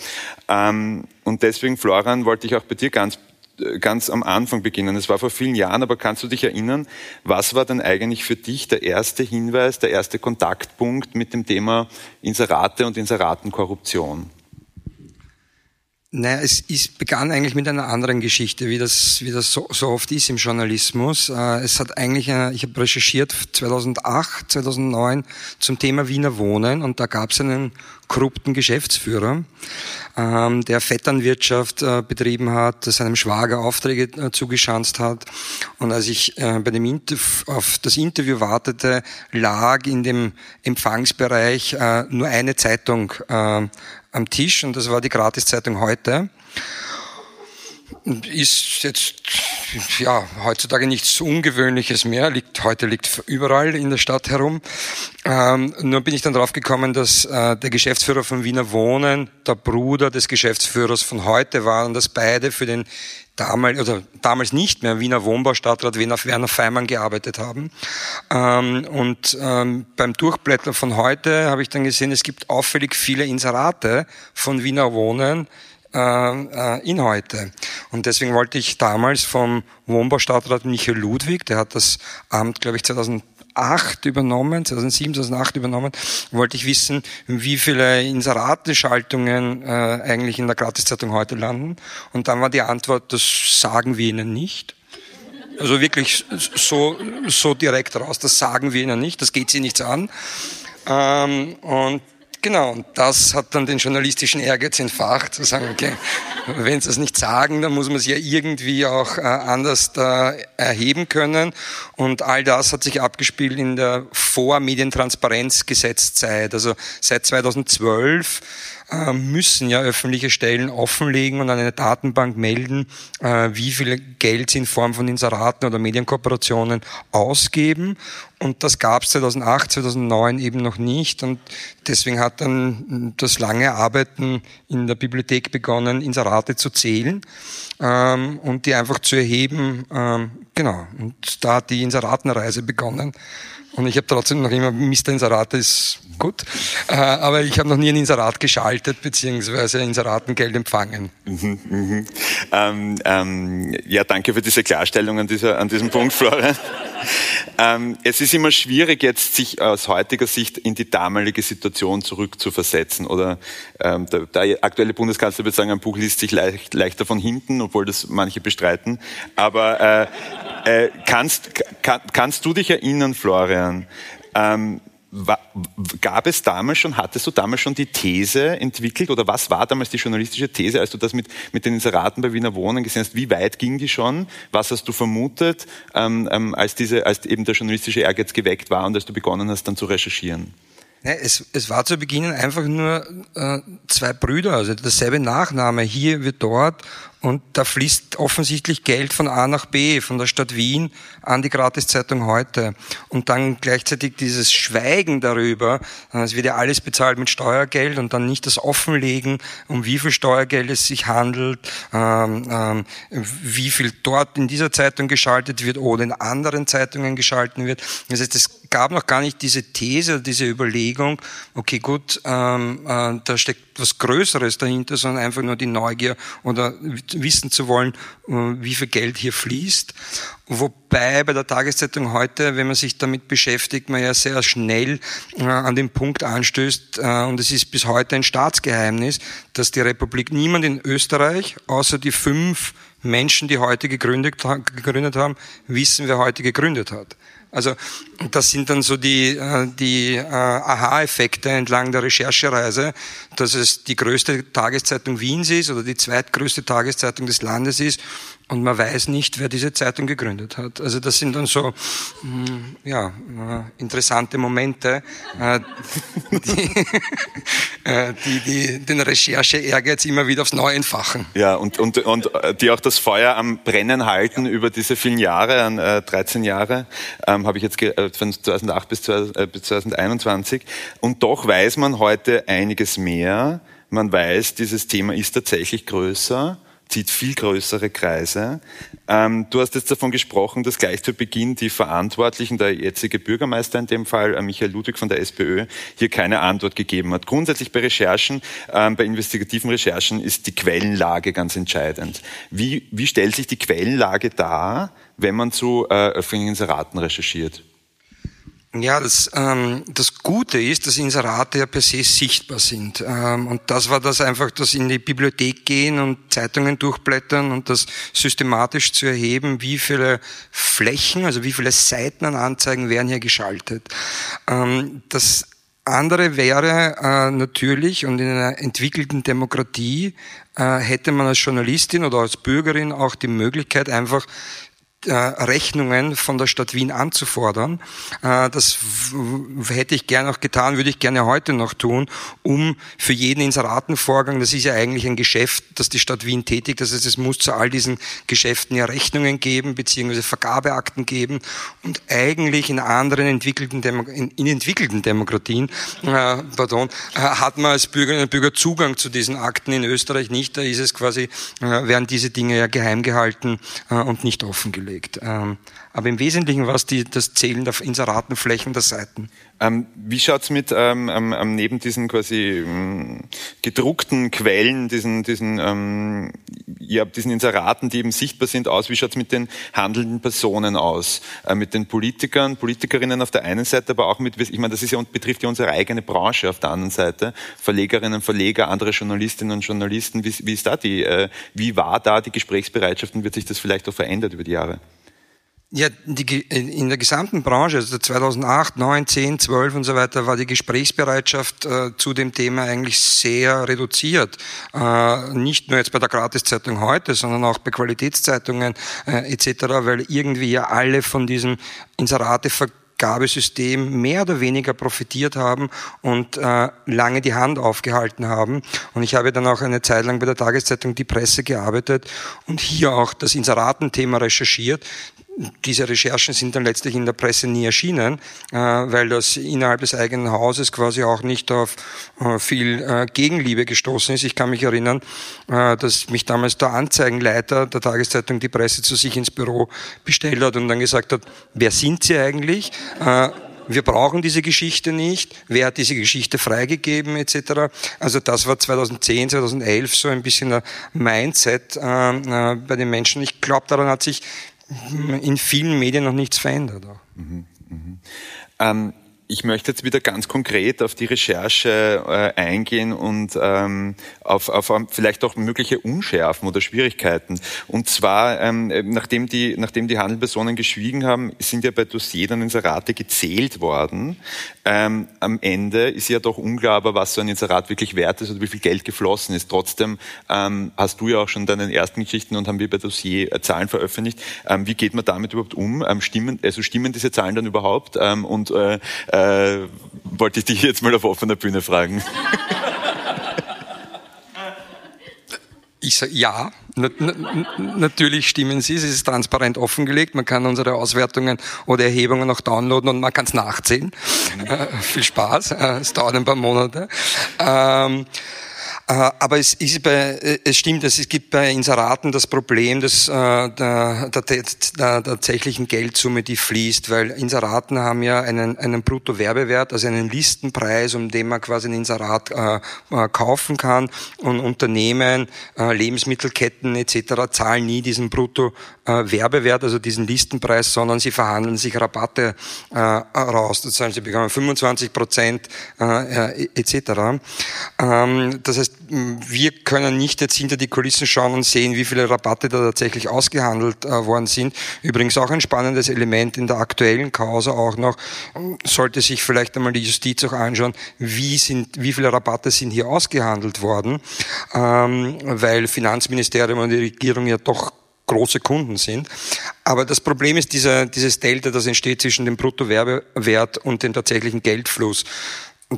Ähm, und deswegen, Florian, wollte ich auch bei dir ganz äh, ganz am Anfang beginnen. Es war vor vielen Jahren, aber kannst du dich erinnern, was war denn eigentlich für dich der erste Hinweis, der erste Kontaktpunkt mit dem Thema Inserate und Inseratenkorruption? Naja, es ist, begann eigentlich mit einer anderen Geschichte, wie das, wie das so, so oft ist im Journalismus. Äh, es hat eigentlich, eine, ich habe recherchiert 2008, 2009 zum Thema Wiener Wohnen und da gab es einen korrupten Geschäftsführer, ähm, der Vetternwirtschaft äh, betrieben hat, seinem Schwager Aufträge äh, zugeschanzt hat. Und als ich bei dem Interv auf das Interview wartete, lag in dem Empfangsbereich nur eine Zeitung am Tisch und das war die Gratiszeitung heute. Ist jetzt ja heutzutage nichts Ungewöhnliches mehr. Liegt heute liegt überall in der Stadt herum. Ähm, nur bin ich dann drauf gekommen, dass äh, der Geschäftsführer von Wiener Wohnen der Bruder des Geschäftsführers von heute war und dass beide für den damals, oder damals nicht mehr Wiener Wohnbaustadtrat Werner Feimann gearbeitet haben. Ähm, und ähm, beim Durchblättern von heute habe ich dann gesehen, es gibt auffällig viele Inserate von Wiener Wohnen äh, äh, in heute. Und deswegen wollte ich damals vom Wohnbaustadtrat Michael Ludwig, der hat das Amt, glaube ich, 2000 2008 übernommen, 2007, 2008 übernommen, wollte ich wissen, wie viele Inseratenschaltungen äh, eigentlich in der Gratiszeitung heute landen. Und dann war die Antwort, das sagen wir Ihnen nicht. Also wirklich so, so direkt raus, das sagen wir Ihnen nicht, das geht Sie nichts an. Ähm, und Genau, und das hat dann den journalistischen Ehrgeiz entfacht, zu sagen, okay, wenn sie es nicht sagen, dann muss man es ja irgendwie auch äh, anders da erheben können. Und all das hat sich abgespielt in der Vor-Medientransparenzgesetzzeit. Also seit 2012 äh, müssen ja öffentliche Stellen offenlegen und an eine Datenbank melden, äh, wie viel Geld sie in Form von Inseraten oder Medienkooperationen ausgeben. Und das gab es 2008, 2009 eben noch nicht. Und deswegen hat dann das lange Arbeiten in der Bibliothek begonnen, Inserate zu zählen ähm, und die einfach zu erheben. Ähm, genau. Und da hat die Inseratenreise begonnen. Und ich habe trotzdem noch immer, Mr. Inserat ist gut, äh, aber ich habe noch nie ein Inserat geschaltet, beziehungsweise Inseratengeld empfangen. Mhm, mhm. Ähm, ähm, ja, danke für diese Klarstellung an, dieser, an diesem Punkt, Florian. [laughs] ähm, es ist immer schwierig, jetzt sich aus heutiger Sicht in die damalige Situation zurückzuversetzen. Oder ähm, der, der, aktuelle Bundeskanzler würde sagen, ein Buch liest sich leicht, leichter von hinten, obwohl das manche bestreiten. Aber äh, äh, kannst, kann, kannst du dich erinnern, Florian, ähm, gab es damals schon, hattest du damals schon die These entwickelt oder was war damals die journalistische These, als du das mit, mit den Inseraten bei Wiener Wohnen gesehen hast? Wie weit ging die schon? Was hast du vermutet, ähm, ähm, als, diese, als eben der journalistische Ehrgeiz geweckt war und als du begonnen hast, dann zu recherchieren? Ja, es, es war zu Beginn einfach nur äh, zwei Brüder, also dasselbe Nachname hier wie dort und da fließt offensichtlich Geld von A nach B, von der Stadt Wien an die Gratiszeitung heute. Und dann gleichzeitig dieses Schweigen darüber, äh, es wird ja alles bezahlt mit Steuergeld und dann nicht das Offenlegen, um wie viel Steuergeld es sich handelt, ähm, ähm, wie viel dort in dieser Zeitung geschaltet wird oder in anderen Zeitungen geschalten wird. Das heißt, es gab noch gar nicht diese These, diese Überlegung, okay gut, ähm, äh, da steckt was Größeres dahinter, sondern einfach nur die Neugier oder wissen zu wollen, äh, wie viel Geld hier fließt. Wobei bei der Tageszeitung heute, wenn man sich damit beschäftigt, man ja sehr schnell äh, an den Punkt anstößt, äh, und es ist bis heute ein Staatsgeheimnis, dass die Republik niemand in Österreich, außer die fünf Menschen, die heute gegründet, gegründet haben, wissen, wer heute gegründet hat. Also das sind dann so die, äh, die äh, Aha-Effekte entlang der Recherchereise, dass es die größte Tageszeitung Wiens ist oder die zweitgrößte Tageszeitung des Landes ist und man weiß nicht, wer diese Zeitung gegründet hat. Also das sind dann so hm, ja, äh, interessante Momente, die, [laughs] die, die den Recherche-Ehrgeiz immer wieder aufs Neue entfachen. Ja, und, und, und die auch das Feuer am Brennen halten über diese vielen Jahre, an 13 Jahre, ähm, habe ich jetzt von 2008 bis 2021. Und doch weiß man heute einiges mehr. Man weiß, dieses Thema ist tatsächlich größer zieht viel größere Kreise. Ähm, du hast jetzt davon gesprochen, dass gleich zu Beginn die Verantwortlichen, der jetzige Bürgermeister in dem Fall, äh, Michael Ludwig von der SPÖ, hier keine Antwort gegeben hat. Grundsätzlich bei Recherchen, ähm, bei investigativen Recherchen ist die Quellenlage ganz entscheidend. Wie, wie stellt sich die Quellenlage dar, wenn man zu äh, öffentlichen Inseraten recherchiert? Ja, das, ähm, das Gute ist, dass Inserate ja per se sichtbar sind. Ähm, und das war das einfach, das in die Bibliothek gehen und Zeitungen durchblättern und das systematisch zu erheben, wie viele Flächen, also wie viele Seiten an Anzeigen werden hier geschaltet. Ähm, das andere wäre äh, natürlich, und in einer entwickelten Demokratie äh, hätte man als Journalistin oder als Bürgerin auch die Möglichkeit, einfach Rechnungen von der Stadt Wien anzufordern. Äh, das hätte ich gerne auch getan, würde ich gerne heute noch tun, um für jeden Inseratenvorgang, das ist ja eigentlich ein Geschäft, das die Stadt Wien tätigt, das heißt, es muss zu all diesen Geschäften ja Rechnungen geben, beziehungsweise Vergabeakten geben und eigentlich in anderen entwickelten, Demo in, in, entwickelten Demokratien, äh, pardon, äh, hat man als Bürgerinnen und Bürger Zugang zu diesen Akten in Österreich nicht, da ist es quasi, äh, werden diese Dinge ja geheim gehalten äh, und nicht offengelegt. Aufgelegt. Ähm, aber im Wesentlichen war es die, das Zählen der Inseratenflächen der Seiten. Ähm, wie schaut's mit ähm, neben diesen quasi ähm, gedruckten Quellen, diesen, diesen, ähm, ja, diesen Inseraten, die eben sichtbar sind, aus? Wie schaut's mit den handelnden Personen aus? Äh, mit den Politikern, Politikerinnen auf der einen Seite, aber auch mit, ich meine, das ist ja, betrifft ja unsere eigene Branche auf der anderen Seite. Verlegerinnen, Verleger, andere Journalistinnen und Journalisten. Wie, wie ist da die, äh, wie war da die Gesprächsbereitschaft und wird sich das vielleicht auch verändert über die Jahre? Ja, die, in der gesamten Branche, also 2008, 9, 10, 12 und so weiter, war die Gesprächsbereitschaft äh, zu dem Thema eigentlich sehr reduziert. Äh, nicht nur jetzt bei der Gratiszeitung heute, sondern auch bei Qualitätszeitungen äh, etc., weil irgendwie ja alle von diesem Inseratevergabesystem mehr oder weniger profitiert haben und äh, lange die Hand aufgehalten haben. Und ich habe dann auch eine Zeit lang bei der Tageszeitung Die Presse gearbeitet und hier auch das Inseratenthema recherchiert diese Recherchen sind dann letztlich in der Presse nie erschienen, äh, weil das innerhalb des eigenen Hauses quasi auch nicht auf äh, viel äh, Gegenliebe gestoßen ist. Ich kann mich erinnern, dass mich damals der Anzeigenleiter der Tageszeitung Die Presse zu sich ins Büro bestellt hat und dann gesagt hat, wer sind Sie eigentlich? wir brauchen diese Geschichte nicht, wer hat diese Geschichte freigegeben etc. Also das war 2010, 2011 so ein bisschen ein Mindset äh, bei den Menschen. Ich glaube, daran hat sich in vielen Medien noch nichts verändert. Mhm, mh. ähm, ich möchte jetzt wieder ganz konkret auf die Recherche äh, eingehen und ähm, auf, auf vielleicht auch mögliche Unschärfen oder Schwierigkeiten. Und zwar, ähm, nachdem, die, nachdem die Handelpersonen geschwiegen haben, sind ja bei Dossier dann Inserate gezählt worden. Ähm, am Ende ist ja doch unklar, was so ein Inserat wirklich wert ist oder wie viel Geld geflossen ist. Trotzdem ähm, hast du ja auch schon deine ersten Geschichten und haben wir bei Dossier äh, Zahlen veröffentlicht. Ähm, wie geht man damit überhaupt um? Ähm, stimmen, also stimmen diese Zahlen dann überhaupt? Ähm, und äh, äh, wollte ich dich jetzt mal auf offener Bühne fragen. Ich sage ja, natürlich stimmen sie, es ist transparent offengelegt, man kann unsere Auswertungen oder Erhebungen auch downloaden und man kann es nachzählen. Mhm. Äh, viel Spaß, äh, es dauert ein paar Monate. Ähm, äh, aber es, ist bei, äh, es stimmt, es gibt bei Inseraten das Problem des, äh, der, der, der tatsächlichen Geldsumme, die fließt, weil Inseraten haben ja einen, einen Bruttowerbewert, also einen Listenpreis, um den man quasi ein Inserat äh, kaufen kann. Und Unternehmen, äh, Lebensmittelketten etc. zahlen nie diesen Bruttowerbewert, also diesen Listenpreis, sondern sie verhandeln sich Rabatte äh, raus. Das heißt, sie bekommen 25 Prozent äh, etc. Ähm, das heißt, wir können nicht jetzt hinter die Kulissen schauen und sehen, wie viele Rabatte da tatsächlich ausgehandelt äh, worden sind. Übrigens auch ein spannendes Element in der aktuellen Causa auch noch, sollte sich vielleicht einmal die Justiz auch anschauen, wie sind, wie viele Rabatte sind hier ausgehandelt worden, ähm, weil Finanzministerium und die Regierung ja doch große Kunden sind. Aber das Problem ist dieser, dieses Delta, das entsteht zwischen dem Bruttowerbewert und dem tatsächlichen Geldfluss.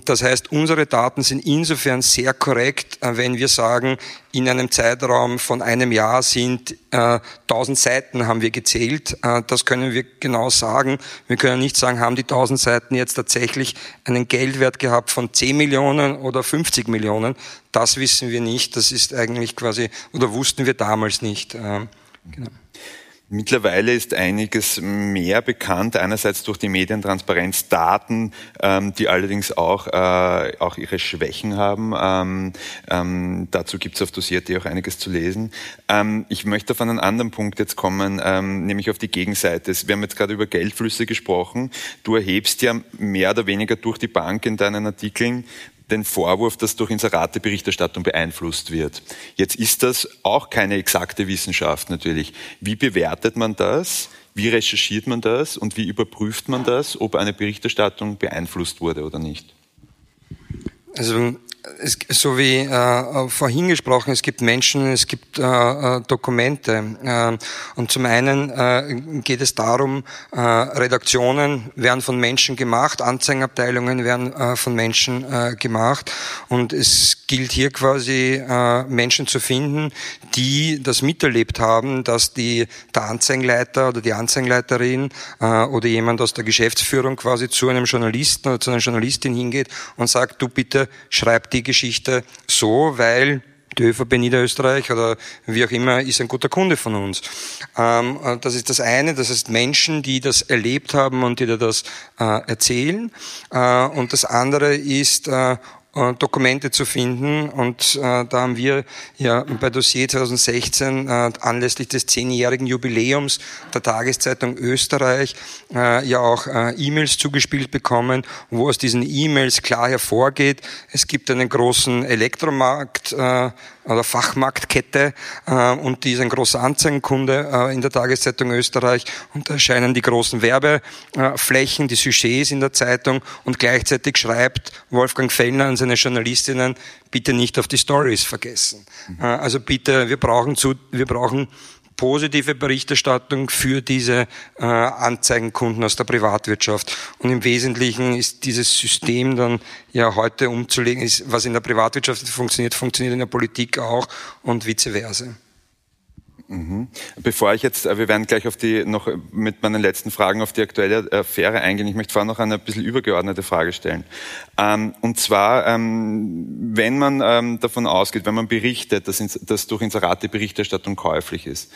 Das heißt, unsere Daten sind insofern sehr korrekt, äh, wenn wir sagen, in einem Zeitraum von einem Jahr sind äh, 1000 Seiten haben wir gezählt. Äh, das können wir genau sagen. Wir können nicht sagen, haben die 1000 Seiten jetzt tatsächlich einen Geldwert gehabt von 10 Millionen oder 50 Millionen. Das wissen wir nicht. Das ist eigentlich quasi, oder wussten wir damals nicht. Äh, genau. Mittlerweile ist einiges mehr bekannt, einerseits durch die Medientransparenzdaten, ähm, die allerdings auch, äh, auch ihre Schwächen haben. Ähm, ähm, dazu gibt es auf Dossier.de auch einiges zu lesen. Ähm, ich möchte auf einen anderen Punkt jetzt kommen, ähm, nämlich auf die Gegenseite. Wir haben jetzt gerade über Geldflüsse gesprochen. Du erhebst ja mehr oder weniger durch die Bank in deinen Artikeln, den Vorwurf, dass durch Inserateberichterstattung beeinflusst wird. Jetzt ist das auch keine exakte Wissenschaft natürlich. Wie bewertet man das? Wie recherchiert man das? Und wie überprüft man das, ob eine Berichterstattung beeinflusst wurde oder nicht? Also es, so wie äh, vorhin gesprochen, es gibt Menschen, es gibt äh, äh, Dokumente. Äh, und zum einen äh, geht es darum, äh, Redaktionen werden von Menschen gemacht, Anzeigenabteilungen werden äh, von Menschen äh, gemacht. Und es gilt hier quasi äh, Menschen zu finden, die das miterlebt haben, dass die, der Anzeigenleiter oder die Anzeigenleiterin äh, oder jemand aus der Geschäftsführung quasi zu einem Journalisten oder zu einer Journalistin hingeht und sagt, du bitte schreib die Geschichte so, weil die ÖVP Niederösterreich oder wie auch immer ist ein guter Kunde von uns. Ähm, äh, das ist das eine, das heißt Menschen, die das erlebt haben und die dir das äh, erzählen. Äh, und das andere ist, äh, Dokumente zu finden. Und äh, da haben wir ja bei Dossier 2016 äh, anlässlich des zehnjährigen Jubiläums der Tageszeitung Österreich äh, ja auch äh, E-Mails zugespielt bekommen, wo aus diesen E-Mails klar hervorgeht, es gibt einen großen Elektromarkt äh, oder Fachmarktkette äh, und die ist ein großer Anzeigenkunde äh, in der Tageszeitung Österreich und da erscheinen die großen Werbeflächen, die Sujets in der Zeitung und gleichzeitig schreibt Wolfgang Fellner an seine Journalistinnen, bitte nicht auf die Stories vergessen. Mhm. Äh, also bitte, wir brauchen zu, wir brauchen positive Berichterstattung für diese äh, Anzeigenkunden aus der Privatwirtschaft. Und im Wesentlichen ist dieses System dann ja heute umzulegen, ist, was in der Privatwirtschaft funktioniert, funktioniert in der Politik auch und vice versa. Mhm. Bevor ich jetzt, äh, wir werden gleich auf die, noch mit meinen letzten Fragen auf die aktuelle Affäre eingehen. Ich möchte vorher noch eine ein bisschen übergeordnete Frage stellen. Ähm, und zwar, ähm, wenn man ähm, davon ausgeht, wenn man berichtet, dass, durch Inserate Berichterstattung käuflich ist,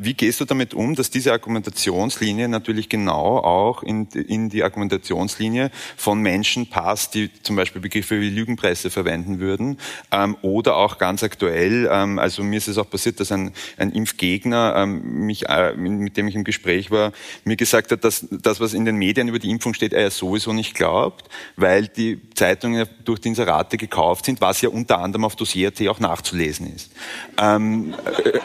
wie gehst du damit um, dass diese Argumentationslinie natürlich genau auch in, die Argumentationslinie von Menschen passt, die zum Beispiel Begriffe wie Lügenpresse verwenden würden, oder auch ganz aktuell, also mir ist es auch passiert, dass ein, ein Impfgegner, ähm, mich, äh, mit dem ich im Gespräch war, mir gesagt hat, dass das, was in den Medien über die Impfung steht, er ja sowieso nicht glaubt, weil die Zeitungen durch die Inserate gekauft sind, was ja unter anderem auf Dossier.at auch nachzulesen ist. Ähm, äh,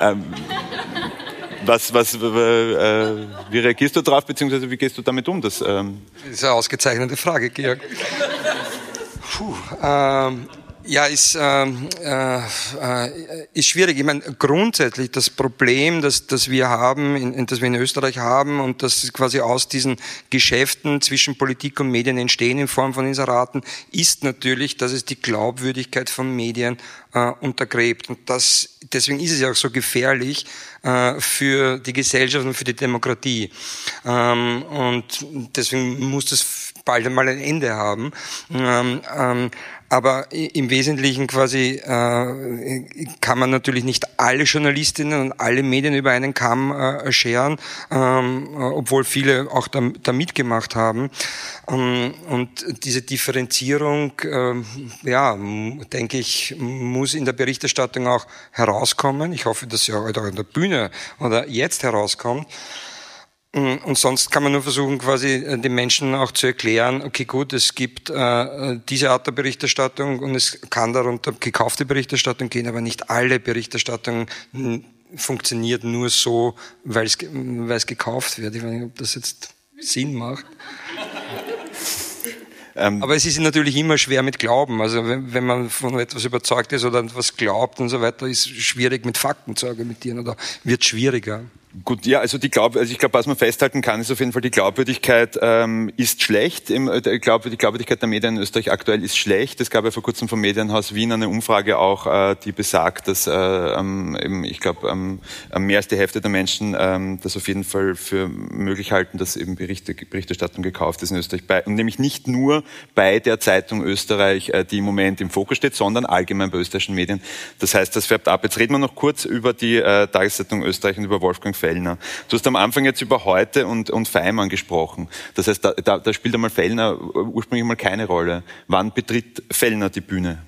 [laughs] ähm, was, was, äh, wie reagierst du darauf, beziehungsweise wie gehst du damit um? Das, ähm das ist eine ausgezeichnete Frage, Georg. Puh, ähm, ja, ist, ähm, äh, äh, ist schwierig. Ich meine, grundsätzlich das Problem, das, das wir haben, in, das wir in Österreich haben und das quasi aus diesen Geschäften zwischen Politik und Medien entstehen in Form von Inseraten, ist natürlich, dass es die Glaubwürdigkeit von Medien äh, untergräbt. Und das, deswegen ist es ja auch so gefährlich äh, für die Gesellschaft und für die Demokratie. Ähm, und deswegen muss das bald einmal ein Ende haben. Ähm, ähm, aber im Wesentlichen quasi äh, kann man natürlich nicht alle Journalistinnen und alle Medien über einen Kamm äh, scheren, ähm, obwohl viele auch da, da mitgemacht haben. Ähm, und diese Differenzierung, äh, ja, denke ich, muss in der Berichterstattung auch herauskommen. Ich hoffe, dass sie auch in der Bühne oder jetzt herauskommt. Mm, und sonst kann man nur versuchen, quasi äh, den Menschen auch zu erklären, okay gut, es gibt äh, diese Art der Berichterstattung und es kann darunter gekaufte Berichterstattung gehen, aber nicht alle Berichterstattung funktioniert nur so, weil es, weil es gekauft wird. Ich weiß nicht, ob das jetzt Sinn macht. [laughs] Ähm, aber es ist natürlich immer schwer mit Glauben. Also wenn, wenn man von etwas überzeugt ist oder etwas glaubt und so weiter, ist schwierig mit Fakten zu argumentieren oder wird schwieriger. Gut, ja, also, die Glaub, also ich glaube, was man festhalten kann, ist auf jeden Fall, die Glaubwürdigkeit ähm, ist schlecht. Im, äh, die Glaubwürdigkeit der Medien in Österreich aktuell ist schlecht. Es gab ja vor kurzem vom Medienhaus Wien eine Umfrage auch, äh, die besagt, dass äh, ähm, ich glaube, ähm, mehr als die Hälfte der Menschen ähm, das auf jeden Fall für möglich halten, dass eben Berichte, Berichterstattung gekauft ist in Österreich. Bei, und nämlich nicht nur bei der Zeitung Österreich, äh, die im Moment im Fokus steht, sondern allgemein bei österreichischen Medien. Das heißt, das färbt ab. Jetzt reden wir noch kurz über die äh, Tageszeitung Österreich und über Wolfgang Fellner. Du hast am Anfang jetzt über Heute und, und Feimann gesprochen. Das heißt, da, da, da spielt einmal Fellner ursprünglich mal keine Rolle. Wann betritt Fellner die Bühne?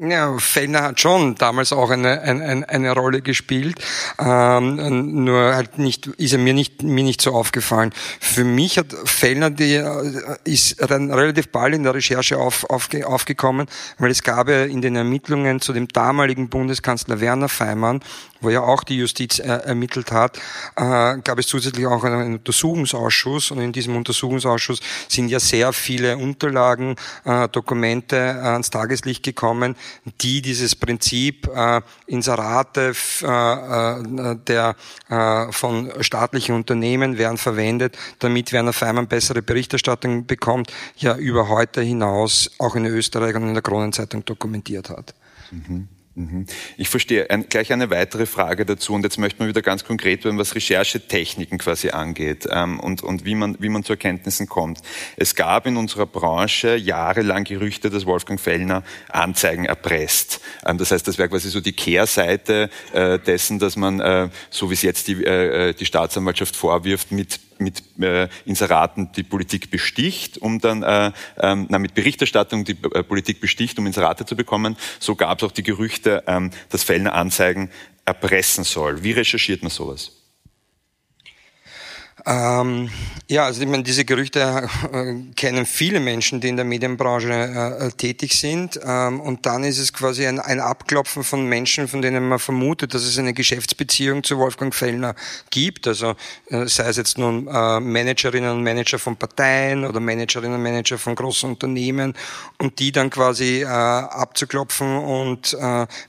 Ja, Fellner hat schon damals auch eine, eine, eine Rolle gespielt, ähm, nur halt nicht, ist er mir nicht, mir nicht so aufgefallen. Für mich hat Fellner die, äh, ist dann relativ bald in der Recherche auf, auf, aufgekommen, weil es gab ja in den Ermittlungen zu dem damaligen Bundeskanzler Werner Feimann wo ja auch die Justiz er, ermittelt hat, äh, gab es zusätzlich auch einen Untersuchungsausschuss und in diesem Untersuchungsausschuss sind ja sehr viele Unterlagen, äh, Dokumente äh, ans Tageslicht gekommen, die dieses Prinzip äh, Inserate äh, äh, der äh, von staatlichen Unternehmen werden verwendet, damit Werner Feimann bessere Berichterstattung bekommt, ja über heute hinaus auch in Österreich und in der Kronenzeitung dokumentiert hat. Mhm. Mhm. Ich verstehe. Ein, gleich eine weitere Frage dazu. Und jetzt möchte man wieder ganz konkret werden, was Recherchetechniken quasi angeht ähm, und, und wie, man, wie man zu Erkenntnissen kommt. Es gab in unserer Branche jahrelang Gerüchte, dass Wolfgang Fellner Anzeigen erpresst. Ähm, das heißt, das wäre quasi so die Kehrseite äh, dessen, dass man, äh, so wie es jetzt die, äh, äh die Staatsanwaltschaft vorwirft, mit mit äh, Inseraten die Politik besticht, um dann äh, ähm, na, mit Berichterstattung die äh, Politik besticht, um Inserate zu bekommen. So gab es auch die Gerüchte, ähm, dass Fellner Anzeigen erpressen soll. Wie recherchiert man sowas? Ähm, ja, also ich meine, diese Gerüchte äh, kennen viele Menschen, die in der Medienbranche äh, äh, tätig sind. Ähm, und dann ist es quasi ein, ein, Abklopfen von Menschen, von denen man vermutet, dass es eine Geschäftsbeziehung zu Wolfgang Fellner gibt. Also äh, sei es jetzt nun äh, Managerinnen und Manager von Parteien oder Managerinnen und Manager von großen Unternehmen und die dann quasi äh, abzuklopfen und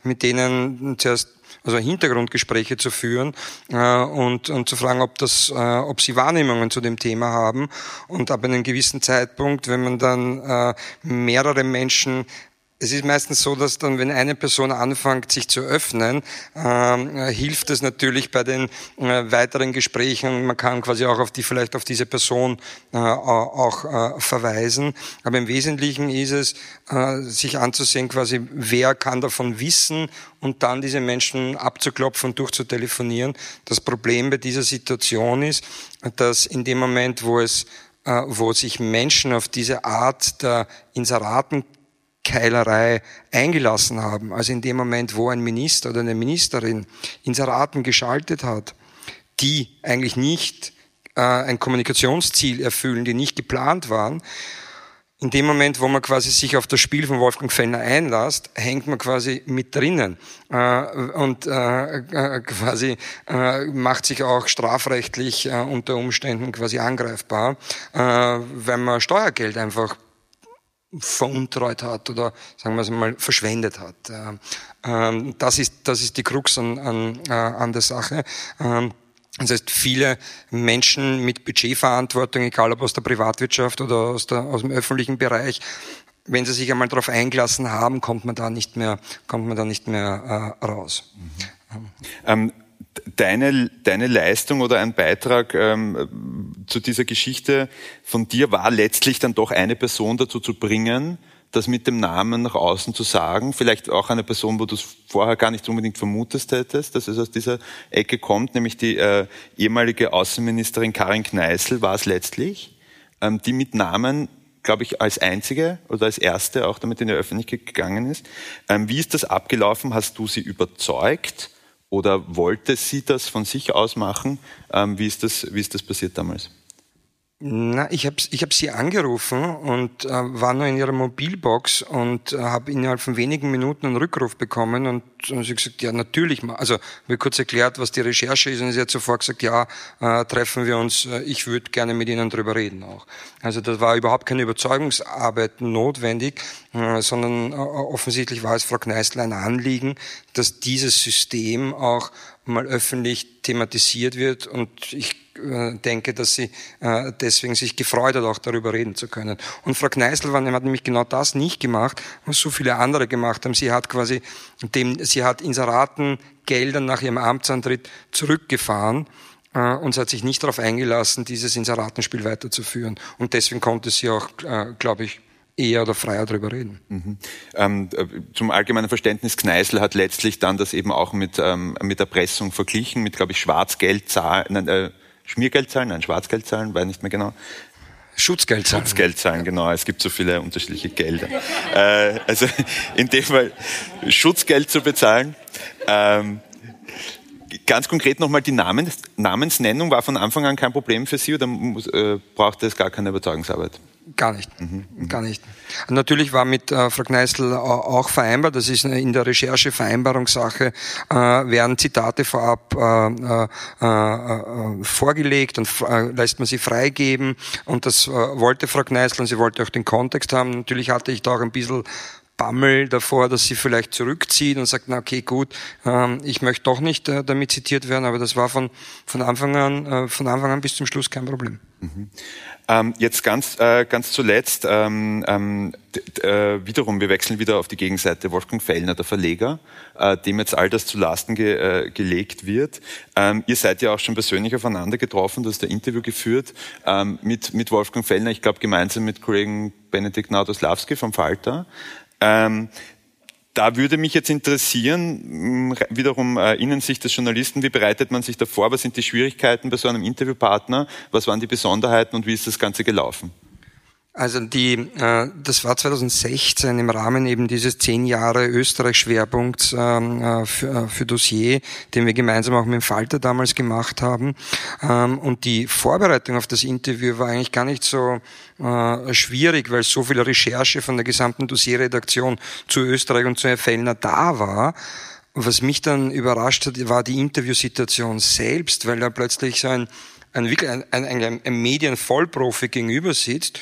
mit denen zuerst also Hintergrundgespräche zu führen äh, und, und zu fragen, ob, das, äh, ob sie Wahrnehmungen zu dem Thema haben. Und ab einem gewissen Zeitpunkt, wenn man dann äh, mehrere Menschen es ist meistens so, dass dann, wenn eine Person anfängt, sich zu öffnen, äh, hilft es natürlich bei den äh, weiteren Gesprächen. Man kann quasi auch auf die, vielleicht auf diese Person äh, auch äh, verweisen. Aber im Wesentlichen ist es, äh, sich anzusehen, quasi, wer kann davon wissen und dann diese Menschen abzuklopfen und durchzutelefonieren. Das Problem bei dieser Situation ist, dass in dem Moment, wo es äh, wo sich Menschen auf diese Art der Inseraten Keilerei eingelassen haben. Also in dem Moment, wo ein Minister oder eine Ministerin Inseraten geschaltet hat, die eigentlich nicht äh, ein Kommunikationsziel erfüllen, die nicht geplant waren, in dem Moment, wo man quasi sich auf das Spiel von Wolfgang Fellner einlässt, hängt man quasi mit drinnen äh, und äh, äh quasi äh, macht sich auch strafrechtlich äh, unter Umständen quasi angreifbar, äh, weil man Steuergeld einfach veruntreut hat oder sagen wir es mal verschwendet hat. Ähm, das ist, das ist die Krux an, an, äh, an der Sache. Ähm, das heißt, viele Menschen mit Budgetverantwortung, egal ob aus der Privatwirtschaft oder aus, der, aus dem öffentlichen Bereich, wenn sie sich einmal darauf eingelassen haben, kommt man da nicht mehr, kommt man da nicht mehr äh, raus. Mhm. Ähm, deine, deine Leistung oder ein Beitrag ähm, zu dieser Geschichte von dir war letztlich dann doch eine Person dazu zu bringen, das mit dem Namen nach außen zu sagen, vielleicht auch eine Person, wo du es vorher gar nicht unbedingt vermutest hättest, dass es aus dieser Ecke kommt, nämlich die äh, ehemalige Außenministerin Karin Kneißl war es letztlich, ähm, die mit Namen glaube ich, als einzige oder als erste auch damit in die Öffentlichkeit gegangen ist. Ähm, wie ist das abgelaufen? Hast du sie überzeugt? Oder wollte sie das von sich aus machen? Ähm, wie, ist das, wie ist das passiert damals? Na, ich habe ich hab sie angerufen und äh, war nur in ihrer Mobilbox und äh, habe innerhalb von wenigen Minuten einen Rückruf bekommen und, und sie gesagt, ja natürlich, also mir kurz erklärt, was die Recherche ist und sie hat sofort gesagt, ja, äh, treffen wir uns, äh, ich würde gerne mit Ihnen drüber reden auch. Also das war überhaupt keine Überzeugungsarbeit notwendig, äh, sondern äh, offensichtlich war es Frau Kneißl ein Anliegen, dass dieses System auch mal öffentlich thematisiert wird und ich denke, dass sie äh, deswegen sich gefreut hat, auch darüber reden zu können. Und Frau Kneißl hat nämlich genau das nicht gemacht, was so viele andere gemacht haben. Sie hat quasi dem, sie hat Inseraten Geldern nach ihrem Amtsantritt zurückgefahren äh, und sie hat sich nicht darauf eingelassen, dieses Inseratenspiel weiterzuführen. Und deswegen konnte sie auch, glaube ich, eher oder freier darüber reden. Mhm. Ähm, zum allgemeinen Verständnis, Kneißl hat letztlich dann das eben auch mit, ähm, mit Erpressung verglichen, mit, glaube ich, Schwarzgeldzahlen, äh, Schmiergeld zahlen, nein, Schwarzgeld zahlen, weiß nicht mehr genau. Schutzgeld zahlen. Schutzgeld zahlen, genau. Es gibt so viele unterschiedliche Gelder. äh, also in dem Fall Schutzgeld zu bezahlen. Ähm, ganz konkret nochmal die Namens, Namensnennung war von Anfang an kein Problem für Sie oder muss, äh, brauchte es gar keine Überzeugungsarbeit? Gar nicht, mhm, mhm. gar nicht. Natürlich war mit äh, Frau Kneißl auch vereinbart, das ist in der Recherche Vereinbarungssache, äh, werden Zitate vorab äh, äh, äh vorgelegt und äh, lässt man sie freigeben und das wollte Frau Kneißl und sie wollte auch den Kontext haben. Natürlich hatte ich da auch ein bisschen Bammel davor, dass sie vielleicht zurückzieht und sagt, na okay, gut, ähm, ich möchte doch nicht äh, damit zitiert werden, aber das war von, von, Anfang an, äh, von Anfang an bis zum Schluss kein Problem. Mhm. Ähm, jetzt ganz, äh, ganz zuletzt, ähm, ähm, äh, wiederum, wir wechseln wieder auf die Gegenseite. Wolfgang Fellner, der Verleger, dem jetzt all das zu Lasten ge, gelegt wird. Ähm, ihr seid ja auch schon persönlich aufeinander getroffen, du hast ein Interview geführt mit, mit Wolfgang Fellner, ich glaube gemeinsam mit Kollegen Benedikt Naudoslawski vom Falter. Ähm, da würde mich jetzt interessieren, wiederum äh, Innensicht des Journalisten, wie bereitet man sich da vor? Was sind die Schwierigkeiten bei so einem Interviewpartner? Was waren die Besonderheiten und wie ist das Ganze gelaufen? Also die, äh, das war 2016 im Rahmen eben dieses zehn Jahre Österreich-Schwerpunkts ähm, äh, für, äh, für Dossier, den wir gemeinsam auch mit dem Falter damals gemacht haben. Ähm, und die Vorbereitung auf das Interview war eigentlich gar nicht so äh, schwierig, weil so viel Recherche von der gesamten Dossierredaktion zu Österreich und zu Herr Fellner da war. was mich dann überrascht hat, war die Interviewsituation selbst, weil da plötzlich so ein, ein, ein, ein, ein Medienvollprofi gegenüber sitzt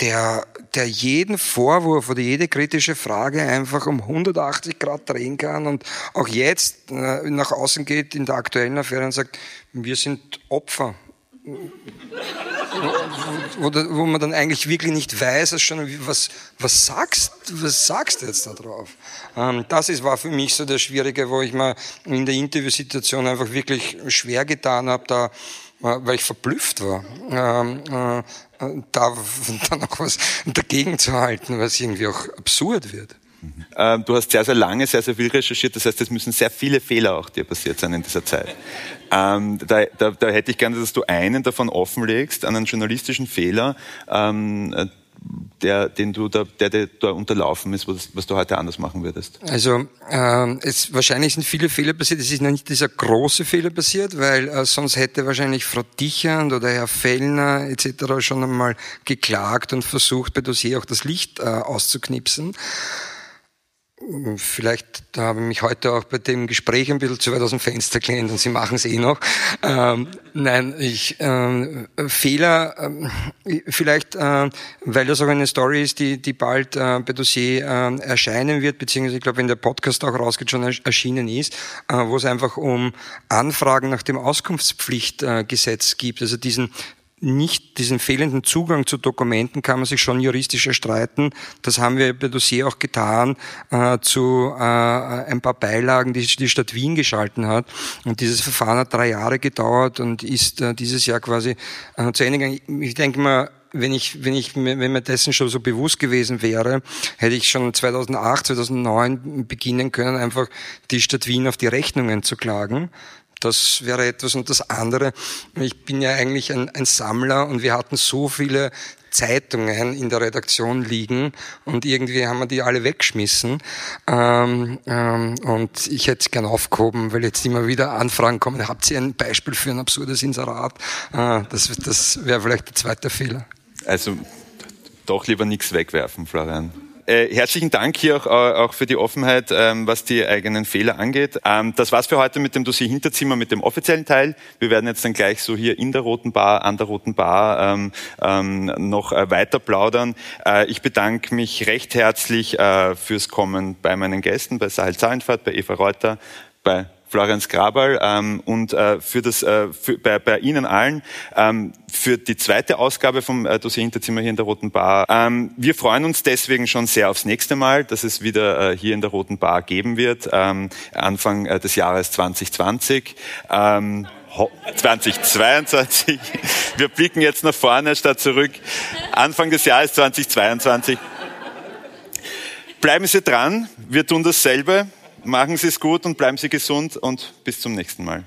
der, der jeden Vorwurf oder jede kritische Frage einfach um 180 Grad drehen kann und auch jetzt äh, nach außen geht in der aktuellen Affäre und sagt, wir sind Opfer. Wo, wo, man dann eigentlich wirklich nicht weiß, was, was, sagst, was sagst du jetzt da drauf? Ähm, das ist, war für mich so das Schwierige, wo ich mir in der Interviewsituation einfach wirklich schwer getan habe, da weil ich verblüfft war, ähm, äh, da [laughs] dann auch was dagegen zu halten, was irgendwie auch absurd wird. Ähm, du hast sehr, sehr lange, sehr, sehr viel recherchiert. Das heißt, es müssen sehr viele Fehler auch dir passiert sein in dieser Zeit. Ähm, da, da, da, hätte ich gerne, dass du einen davon offenlegst, einen journalistischen Fehler, ähm, der, den du da, der, der da unterlaufen ist, was, was du heute anders machen würdest? Also ähm, es wahrscheinlich sind viele Fehler passiert. Es ist nicht dieser große Fehler passiert, weil äh, sonst hätte wahrscheinlich Frau Dichand oder Herr Fellner etc. schon einmal geklagt und versucht, bei Dossier auch das Licht äh, auszuknipsen. Vielleicht habe ich mich heute auch bei dem Gespräch ein bisschen zu weit aus dem Fenster gelehnt und Sie machen es eh noch. Ähm, nein, ich, ähm, Fehler, ähm, vielleicht, äh, weil das auch eine Story ist, die, die bald äh, bei Dossier äh, erscheinen wird, beziehungsweise ich glaube, wenn der Podcast auch rausgeht, schon erschienen ist, äh, wo es einfach um Anfragen nach dem Auskunftspflichtgesetz gibt, also diesen nicht diesen fehlenden Zugang zu Dokumenten kann man sich schon juristisch erstreiten. Das haben wir bei Dossier auch getan äh, zu äh, ein paar Beilagen, die die Stadt Wien geschalten hat. Und dieses Verfahren hat drei Jahre gedauert und ist äh, dieses Jahr quasi äh, zu Ende gegangen. Ich denke mal, wenn ich, wenn ich, wenn mir dessen schon so bewusst gewesen wäre, hätte ich schon 2008, 2009 beginnen können, einfach die Stadt Wien auf die Rechnungen zu klagen. Das wäre etwas. Und das andere, ich bin ja eigentlich ein, ein Sammler und wir hatten so viele Zeitungen in der Redaktion liegen und irgendwie haben wir die alle weggeschmissen. Ähm, ähm, und ich hätte es gern aufgehoben, weil jetzt immer wieder Anfragen kommen. Habt ihr ein Beispiel für ein absurdes Inserat? Äh, das das wäre vielleicht der zweite Fehler. Also doch lieber nichts wegwerfen, Florian. Äh, herzlichen Dank hier auch, äh, auch für die Offenheit, ähm, was die eigenen Fehler angeht. Ähm, das war's für heute mit dem Dossier Hinterzimmer, mit dem offiziellen Teil. Wir werden jetzt dann gleich so hier in der Roten Bar, an der Roten Bar ähm, ähm, noch äh, weiter plaudern. Äh, ich bedanke mich recht herzlich äh, fürs Kommen bei meinen Gästen, bei Sahel Zahlenfahrt, bei Eva Reuter, bei Florian Grabal ähm, und äh, für das, äh, für, bei, bei Ihnen allen ähm, für die zweite Ausgabe vom äh, Dossier Hinterzimmer hier in der Roten Bar. Ähm, wir freuen uns deswegen schon sehr aufs nächste Mal, dass es wieder äh, hier in der Roten Bar geben wird, ähm, Anfang äh, des Jahres 2020. Ähm, 2022. [laughs] Wir blicken jetzt nach vorne statt zurück. Anfang des Jahres 2022. Bleiben Sie dran, wir tun dasselbe machen Sie es gut und bleiben Sie gesund und bis zum nächsten Mal.